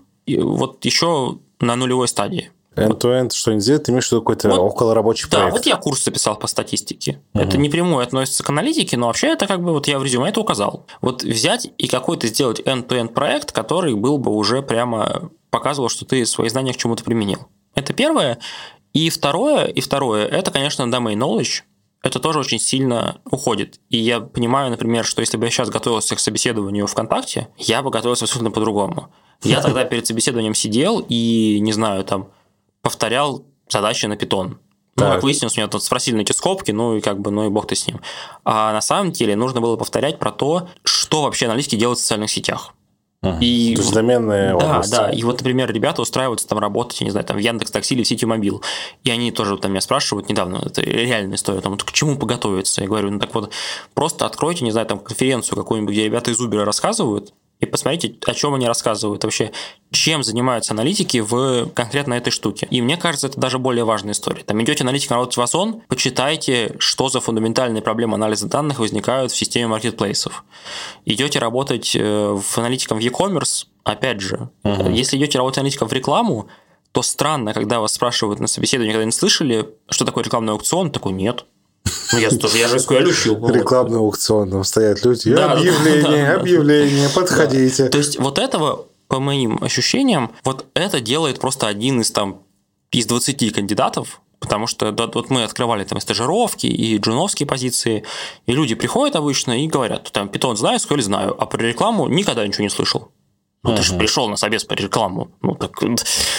вот еще на нулевой стадии. End-to-end что-нибудь сделать, ты имеешь в виду какой-то вот, около рабочий да, проект? Да, вот я курс записал по статистике. Угу. Это не прямое относится к аналитике, но вообще это как бы вот я в резюме это указал. Вот взять и какой-то сделать end-to-end проект, который был бы уже прямо показывал, что ты свои знания к чему-то применил. Это первое. И второе, и второе, это, конечно, domain knowledge, это тоже очень сильно уходит. И я понимаю, например, что если бы я сейчас готовился к собеседованию ВКонтакте, я бы готовился абсолютно по-другому. Я тогда перед собеседованием сидел и, не знаю, там, повторял задачи на питон. Ну, как выяснилось, меня тут спросили на эти скобки, ну и как бы, ну и бог ты с ним. А на самом деле нужно было повторять про то, что вообще аналитики делают в социальных сетях. Uh-huh. И, то есть доменные да, области. Да, и вот, например, ребята устраиваются там работать, я не знаю, там в Яндекс Такси или в Сити Мобил. И они тоже там меня спрашивают недавно, это реальная история, там, к чему поготовиться? Я говорю, ну так вот, просто откройте, не знаю, там конференцию какую-нибудь, где ребята из Uber рассказывают, и посмотрите, о чем они рассказывают вообще, чем занимаются аналитики в конкретно этой штуке. И мне кажется, это даже более важная история. Там идете аналитик в Озон, почитайте, что за фундаментальные проблемы анализа данных возникают в системе маркетплейсов. Идете работать э, в аналитиком в e-commerce, опять же, uh-huh. если идете работать аналитиком в рекламу, то странно, когда вас спрашивают на собеседовании, когда не слышали, что такое рекламный аукцион, такой нет. Ну, я тоже, я же SQL учил. Рекламный аукцион, стоят люди, да, объявление, да, да, объявление, подходите. Да. То есть вот этого, по моим ощущениям, вот это делает просто один из там из 20 кандидатов, Потому что вот мы открывали там стажировки и джуновские позиции, и люди приходят обычно и говорят, там, питон знаю, SQL знаю, а про рекламу никогда ничего не слышал. Ну, ты же пришел на собес по рекламу. Ну, так...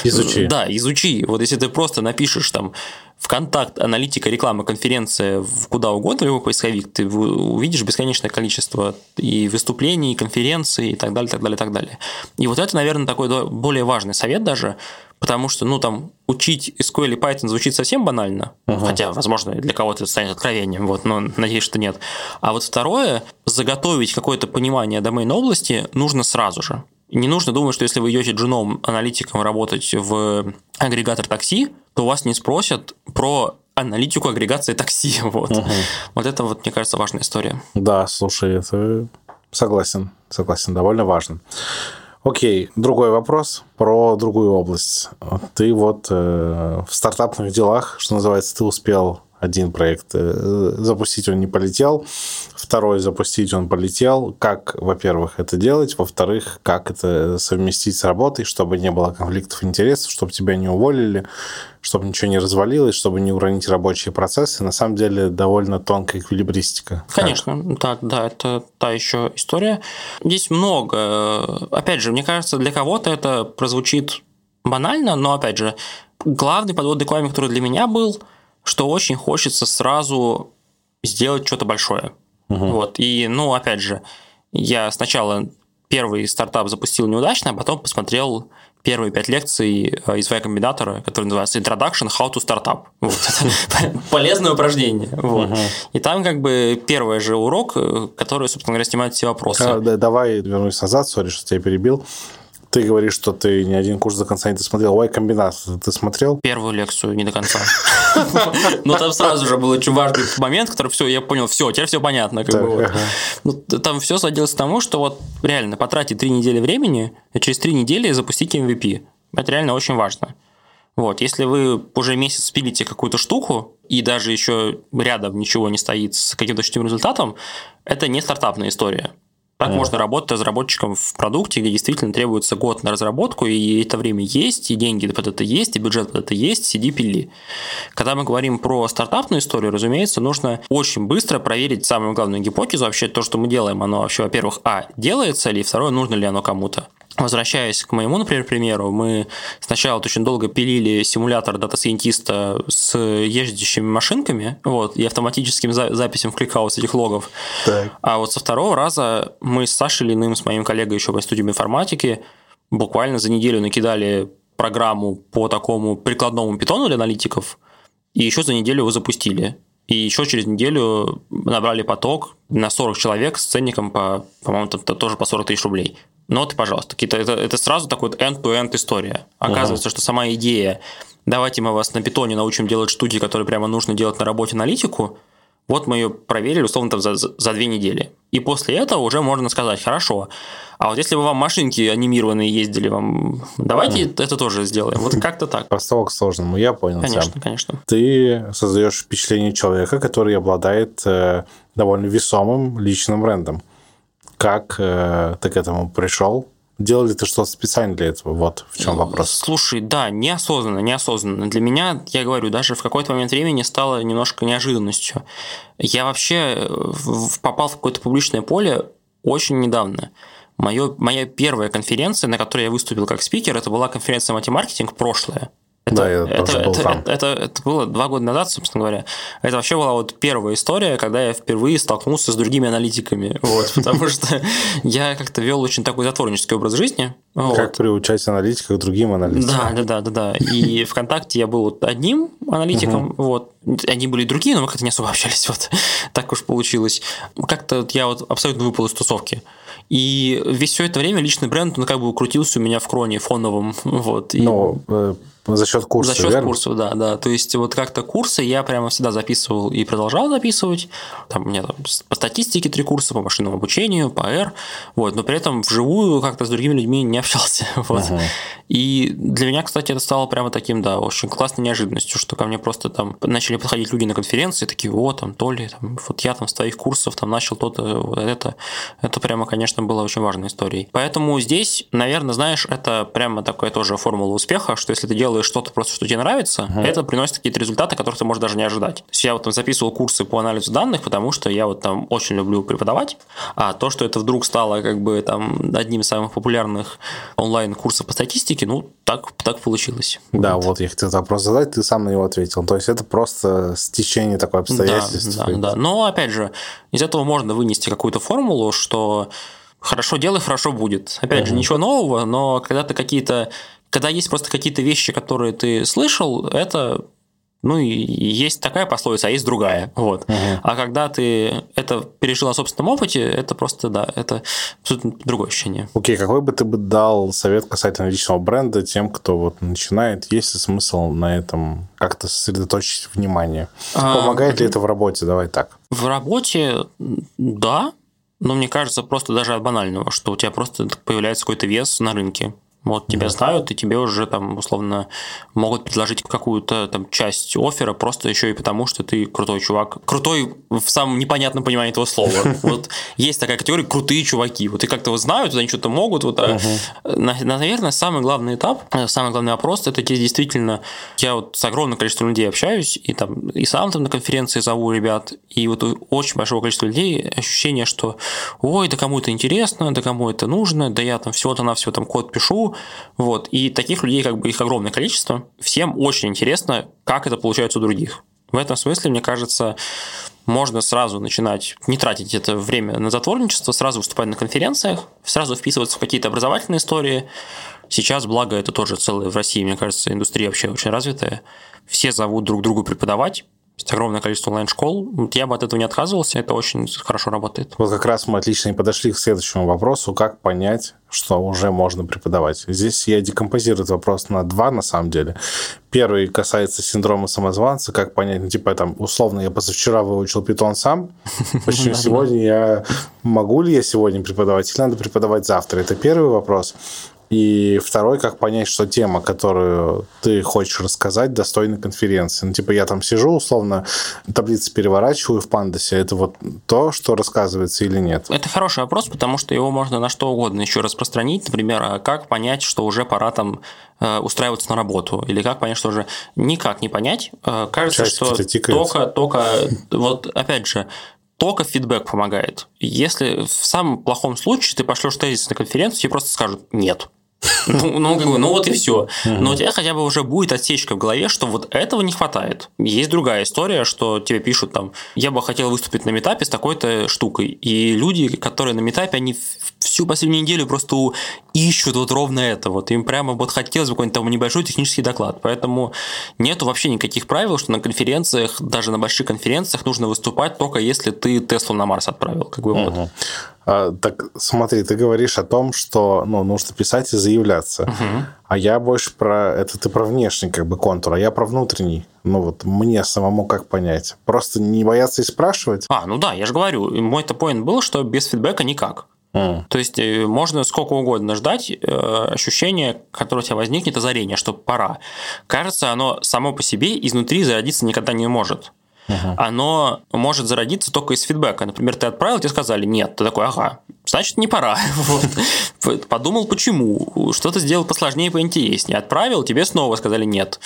Изучи. Да, изучи. Вот если ты просто напишешь там ВКонтакт, аналитика, реклама, конференция, куда угодно, любой поисковик, ты увидишь бесконечное количество и выступлений, и конференций, и так далее, так далее, так далее. И вот это, наверное, такой более важный совет даже, потому что, ну, там, учить SQL и Python звучит совсем банально, uh-huh. хотя, возможно, для кого-то это станет откровением, вот, но надеюсь, что нет. А вот второе, заготовить какое-то понимание домен области нужно сразу же. Не нужно думать, что если вы идете джуном аналитиком работать в агрегатор такси, то вас не спросят про аналитику агрегации такси. Вот. Угу. вот это, вот, мне кажется, важная история. Да, слушай, это согласен, согласен, довольно важно. Окей, другой вопрос про другую область. Ты вот э, в стартапных делах, что называется, ты успел один проект э, запустить, он не полетел, второй запустить, он полетел. Как, во-первых, это делать, во-вторых, как это совместить с работой, чтобы не было конфликтов интересов, чтобы тебя не уволили, чтобы ничего не развалилось, чтобы не уронить рабочие процессы. На самом деле довольно тонкая эквилибристика. Конечно, как? да, да, это та еще история. Здесь много. Опять же, мне кажется, для кого-то это прозвучит банально, но опять же, главный подводный камень, который для меня был – что очень хочется сразу сделать что-то большое. Угу. Вот. И, ну, опять же, я сначала первый стартап запустил неудачно, а потом посмотрел первые пять лекций э, из Y-комбинатора, который называется Introduction How to Startup. Вот. Полезное упражнение. Вот. И там как бы первый же урок, э, который, собственно говоря, снимает все вопросы. А, давай вернусь назад, сори, что тебя перебил. Ты говоришь, что ты ни один курс до конца не досмотрел. Y-комбинат ты смотрел? Первую лекцию не до конца. Но там сразу же был очень важный момент, который все, я понял, все, теперь все понятно. Ну, там все сводилось к тому, что вот реально потратить три недели времени, и через три недели запустить MVP. Это реально очень важно. Вот, если вы уже месяц спилите какую-то штуку, и даже еще рядом ничего не стоит с каким-то результатом, это не стартапная история. Так можно работать разработчиком в продукте, где действительно требуется год на разработку, и это время есть, и деньги под это есть, и бюджет под это есть, сиди пили. Когда мы говорим про стартапную историю, разумеется, нужно очень быстро проверить самую главную гипотезу, вообще то, что мы делаем, оно вообще, во-первых, а, делается ли, второе, нужно ли оно кому-то. Возвращаясь к моему, например, примеру, мы сначала очень долго пилили симулятор дата-сайентиста с ездящими машинками вот, и автоматическим за- записям в ClickHouse этих логов. Так. А вот со второго раза мы с Сашей Линым, с моим коллегой еще в институте информатики, буквально за неделю накидали программу по такому прикладному питону для аналитиков, и еще за неделю его запустили. И еще через неделю набрали поток на 40 человек с ценником по, по-моему, тоже по 40 тысяч рублей. Вот, пожалуйста, какие-то, это, это сразу такой end-to-end история. Оказывается, uh-huh. что сама идея, давайте мы вас на питоне научим делать штуки, которые прямо нужно делать на работе аналитику, вот мы ее проверили, условно, там, за, за две недели. И после этого уже можно сказать, хорошо, а вот если бы вам машинки анимированные ездили, вам давайте mm. это тоже сделаем. Вот как-то так. Простого к сложному, я понял. Конечно, тебя. конечно. Ты создаешь впечатление человека, который обладает э, довольно весомым личным брендом. Как э, ты к этому пришел? Делал ли ты что-то специально для этого? Вот в чем вопрос. Слушай, да, неосознанно, неосознанно. Для меня, я говорю, даже в какой-то момент времени стало немножко неожиданностью. Я вообще э, попал в какое-то публичное поле очень недавно. Моё, моя первая конференция, на которой я выступил как спикер, это была конференция матемаркетинг прошлая. Это, да, я это, тоже был это, там. Это, это, это было два года назад, собственно говоря. Это вообще была вот первая история, когда я впервые столкнулся с другими аналитиками. Вот, потому что я как-то вел очень такой затворнический образ жизни. Как приучать аналитика к другим аналитикам. Да, да, да, да, да. И ВКонтакте я был одним аналитиком, вот. Они были другие, но мы как-то не особо общались, вот. Так уж получилось. Как-то я вот абсолютно выпал из тусовки. И весь все это время личный бренд, он как бы укрутился у меня в кроне фоновом. Вот, и... Ну, э, за счет курса, За счет верно? курсов, да, да. То есть вот как-то курсы я прямо всегда записывал и продолжал записывать. Там у меня там, по статистике три курса, по машинному обучению, по R. Вот, но при этом вживую как-то с другими людьми не общался. Вот. Uh-huh. И для меня, кстати, это стало прямо таким, да, очень классной неожиданностью, что ко мне просто там начали подходить люди на конференции, такие, о, там, то ли, там, вот я там с твоих курсов там начал то-то, вот это. Это прямо, конечно, было очень важной историей. Поэтому здесь, наверное, знаешь, это прямо такая тоже формула успеха, что если ты делаешь что-то просто, что тебе нравится, uh-huh. это приносит какие-то результаты, которых ты можешь даже не ожидать. То есть я вот там записывал курсы по анализу данных, потому что я вот там очень люблю преподавать, а то, что это вдруг стало как бы там одним из самых популярных онлайн-курсов по статистике, ну, так, так получилось. Да, вот. вот я хотел вопрос задать, ты сам на него ответил. То есть это просто стечение такой обстоятельств. Да, да, да. Но, опять же, из этого можно вынести какую-то формулу, что хорошо делай, хорошо будет. Опять угу. же, ничего нового, но когда ты какие-то когда есть просто какие-то вещи, которые ты слышал, это ну, и есть такая пословица, а есть другая. Вот. Угу. А когда ты это пережил на собственном опыте, это просто, да, это абсолютно другое ощущение. Окей, какой бы ты бы дал совет касательно личного бренда тем, кто вот начинает? Есть ли смысл на этом как-то сосредоточить внимание? А, Помогает ли это в работе? Давай так. В работе, да, но мне кажется, просто даже от банального, что у тебя просто появляется какой-то вес на рынке. Вот тебя да. знают, и тебе уже там условно могут предложить какую-то там часть оффера просто еще и потому, что ты крутой чувак. Крутой в самом непонятном понимании этого слова. Вот есть такая категория крутые чуваки. Вот и как-то вот знают, они что-то могут. Вот, а, наверное, самый главный этап, э, самый главный вопрос это действительно. Я вот с огромным количеством людей общаюсь, и там и сам там на конференции зову ребят, и вот у очень большого количества людей ощущение, что ой, да кому это интересно, да кому это нужно, да я там всего-то на все там код пишу, вот. И таких людей, как бы их огромное количество. Всем очень интересно, как это получается у других. В этом смысле, мне кажется, можно сразу начинать не тратить это время на затворничество, сразу выступать на конференциях, сразу вписываться в какие-то образовательные истории. Сейчас, благо, это тоже целая в России, мне кажется, индустрия вообще очень развитая. Все зовут друг другу преподавать, есть огромное количество онлайн-школ. Я бы от этого не отказывался, это очень хорошо работает. Вот как раз мы отлично и подошли к следующему вопросу, как понять, что уже можно преподавать. Здесь я декомпозирую этот вопрос на два, на самом деле. Первый касается синдрома самозванца, как понять, ну, типа, там, условно, я позавчера выучил питон сам, почему сегодня я... Могу ли я сегодня преподавать или надо преподавать завтра? Это первый вопрос. И второй, как понять, что тема, которую ты хочешь рассказать, достойна конференции. Ну, типа, я там сижу, условно, таблицы переворачиваю в пандасе. Это вот то, что рассказывается или нет? Это хороший вопрос, потому что его можно на что угодно еще распространить. Например, а как понять, что уже пора там э, устраиваться на работу? Или как понять, что уже никак не понять? Э, кажется, Часики что только, только, вот опять же, только фидбэк помогает. Если в самом плохом случае ты пошлешь тезис на конференцию, тебе просто скажут «нет». Ну, ну, как бы, ну вот и все. Но у тебя хотя бы уже будет отсечка в голове, что вот этого не хватает. Есть другая история, что тебе пишут там, я бы хотел выступить на метапе с такой-то штукой. И люди, которые на метапе, они всю последнюю неделю просто ищут вот ровно это. Вот им прямо вот хотелось бы какой-нибудь там небольшой технический доклад. Поэтому нету вообще никаких правил, что на конференциях, даже на больших конференциях нужно выступать только если ты Теслу на Марс отправил. Как бы угу. вот. А, так смотри, ты говоришь о том, что ну, нужно писать и заявляться. Угу. А я больше про... Это ты про внешний как бы контур, а я про внутренний. Ну вот мне самому как понять? Просто не бояться и спрашивать? А, ну да, я же говорю. Мой-то поинт был, что без фидбэка никак. Mm. То есть э, можно сколько угодно ждать э, ощущение, которое у тебя возникнет, озарение, что пора. Кажется, оно само по себе изнутри зародиться никогда не может uh-huh. оно может зародиться только из фидбэка. Например, ты отправил, тебе сказали нет, ты такой, ага, значит, не пора. Подумал, почему, что-то сделал посложнее, поинтереснее. Отправил, тебе снова сказали нет,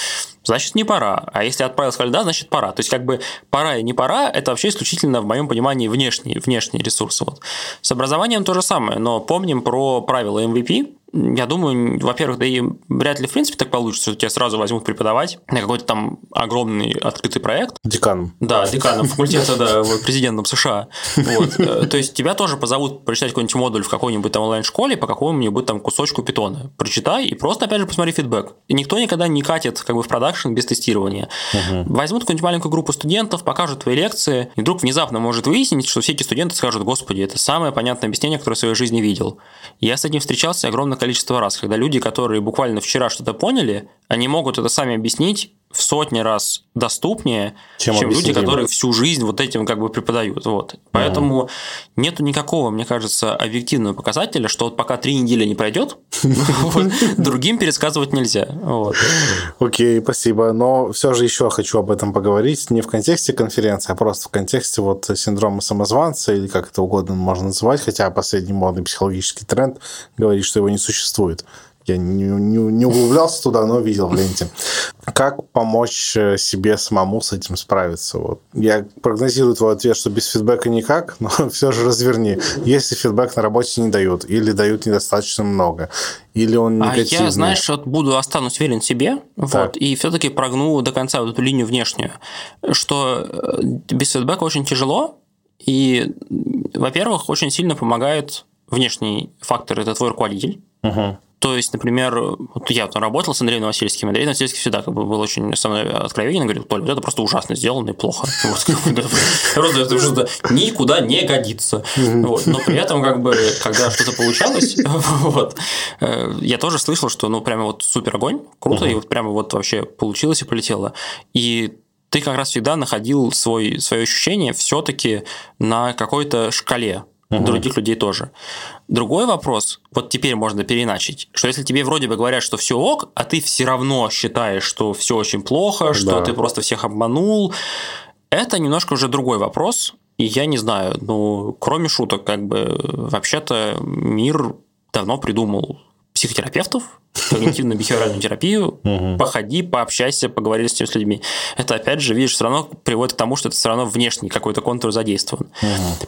значит, не пора. А если отправил, сказали да, значит, пора. То есть, как бы пора и не пора, это вообще исключительно, в моем понимании, внешние, внешние ресурсы. Вот. С образованием то же самое, но помним про правила MVP, я думаю, во-первых, да и вряд ли в принципе так получится, что тебя сразу возьмут преподавать на какой-то там огромный открытый проект. Деканом. Да, деканом факультета, да, президентом США. Вот. Э, то есть тебя тоже позовут прочитать какой-нибудь модуль в какой-нибудь там онлайн-школе по какому-нибудь там кусочку питона. Прочитай и просто, опять же, посмотри фидбэк. И никто никогда не катит как бы в продакшн без тестирования. Угу. Возьмут какую-нибудь маленькую группу студентов, покажут твои лекции, и вдруг внезапно может выяснить, что все эти студенты скажут, господи, это самое понятное объяснение, которое я в своей жизни видел. Я с этим встречался огромное количество раз, когда люди, которые буквально вчера что-то поняли, они могут это сами объяснить в сотни раз доступнее, чем, чем люди, которые всю жизнь вот этим как бы преподают. Вот. Поэтому mm. нету никакого, мне кажется, объективного показателя, что вот пока три недели не пройдет, другим пересказывать нельзя. Окей, спасибо. Но все же еще хочу об этом поговорить. Не в контексте конференции, а просто в контексте вот синдрома самозванца, или как это угодно можно называть, хотя последний модный психологический тренд говорит, что его не существует. Я не, не, не углублялся туда, но видел в ленте. Как помочь э, себе самому с этим справиться? Вот. Я прогнозирую твой ответ, что без фидбэка никак, но все же разверни. Если фидбэк на работе не дают, или дают недостаточно много, или он негативный. А я, знаешь, вот буду, останусь верен себе, вот, и все-таки прогну до конца вот эту линию внешнюю, что э, без фидбэка очень тяжело, и, во-первых, очень сильно помогает внешний фактор – это твой руководитель. Угу. То есть, например, вот я там работал с Андреем Васильевским, Андрей Васильевский всегда как бы был очень со мной откровенен, говорил, Толя, вот это просто ужасно сделано и плохо. Просто это никуда не годится. Но при этом, как бы, когда что-то получалось, вот, э, я тоже слышал, что, ну, прямо вот супер огонь, круто, и вот прямо вот вообще получилось и полетело. И ты как раз всегда находил свой, свое ощущение все-таки на какой-то шкале угу. других людей тоже. Другой вопрос, вот теперь можно переначить, что если тебе вроде бы говорят, что все ок, а ты все равно считаешь, что все очень плохо, что да. ты просто всех обманул, это немножко уже другой вопрос. И я не знаю, ну, кроме шуток, как бы, вообще-то мир давно придумал психотерапевтов, когнитивно-бихевиоральную терапию, походи, пообщайся, поговори с этими людьми. Это, опять же, видишь, все равно приводит к тому, что это все равно внешний какой-то контур задействован.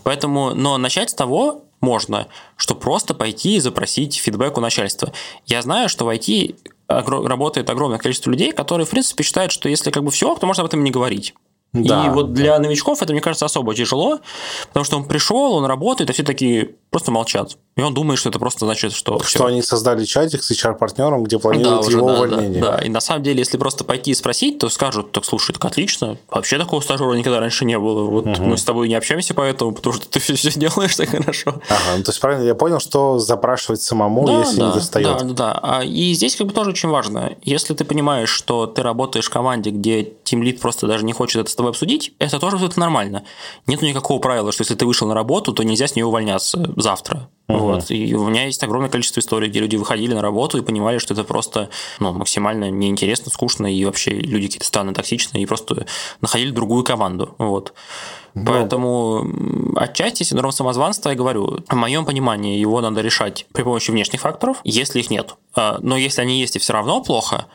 Поэтому, но начать с того можно, что просто пойти и запросить фидбэк у начальства. Я знаю, что в IT работает огромное количество людей, которые, в принципе, считают, что если как бы все, то можно об этом не говорить. Да, и вот для новичков это, мне кажется, особо тяжело, потому что он пришел, он работает, а все такие просто молчат. И он думает, что это просто значит, что... Что все. они создали чатик с HR-партнером, где планируют да, его да, увольнение. Да, да, и на самом деле, если просто пойти и спросить, то скажут, так слушай, так отлично, вообще такого стажера никогда раньше не было. Вот угу. мы с тобой не общаемся поэтому, потому что ты все, все делаешь так хорошо. Ага, ну, то есть правильно я понял, что запрашивать самому, да, если да, не достает. Да, да, да. А, и здесь как бы тоже очень важно, если ты понимаешь, что ты работаешь в команде, где тимлит просто даже не хочет это с тобой обсудить, это тоже это нормально. Нет никакого правила, что если ты вышел на работу, то нельзя с нее увольняться завтра. Вот. И у меня есть огромное количество историй, где люди выходили на работу и понимали, что это просто ну, максимально неинтересно, скучно, и вообще люди какие-то странные, токсичные, и просто находили другую команду. Вот. Ну. Поэтому отчасти синдром самозванства, я говорю, в моем понимании его надо решать при помощи внешних факторов, если их нет. А, но если они есть и все равно плохо,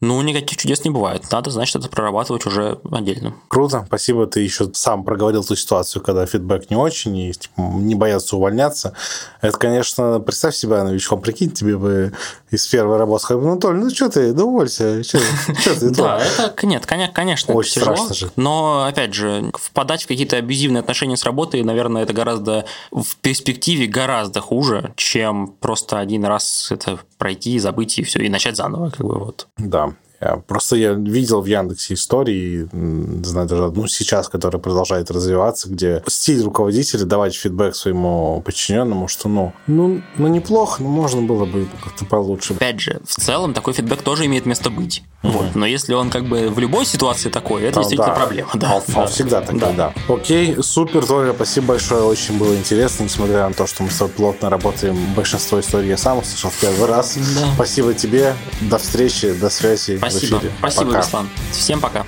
ну, никаких чудес не бывает. Надо, значит, это прорабатывать уже отдельно. Круто. Спасибо. Ты еще сам проговорил ту ситуацию, когда фидбэк не очень, и типа, не боятся увольняться. Это, конечно, представь себя новичком. Прикинь, тебе бы из первой работы сказали, ну, Толь, ну, что ты, да уволься. Что ты, Да, это, нет, конечно, Очень страшно же. Но, опять же, впадать в какие-то абьюзивные отношения с работой, наверное, это гораздо в перспективе гораздо хуже, чем просто один раз это пройти, забыть и все, и начать заново, как бы вот. Да, Просто я видел в Яндексе истории, знаю даже одну сейчас, которая продолжает развиваться, где стиль руководителя давать фидбэк своему подчиненному, что ну, ну, ну неплохо, но можно было бы как-то получше. Опять же, в целом такой фидбэк тоже имеет место быть. Mm-hmm. Вот. Но если он как бы в любой ситуации такой, это а, действительно да. проблема. Да. Он, да. он всегда такой, да. да. Окей, супер, Толя, спасибо большое, очень было интересно, несмотря на то, что мы с тобой плотно работаем. Большинство историй я сам услышал в первый раз. Да. Спасибо тебе, до встречи, до связи. Спасибо. Спасибо, пока. Руслан. Всем пока.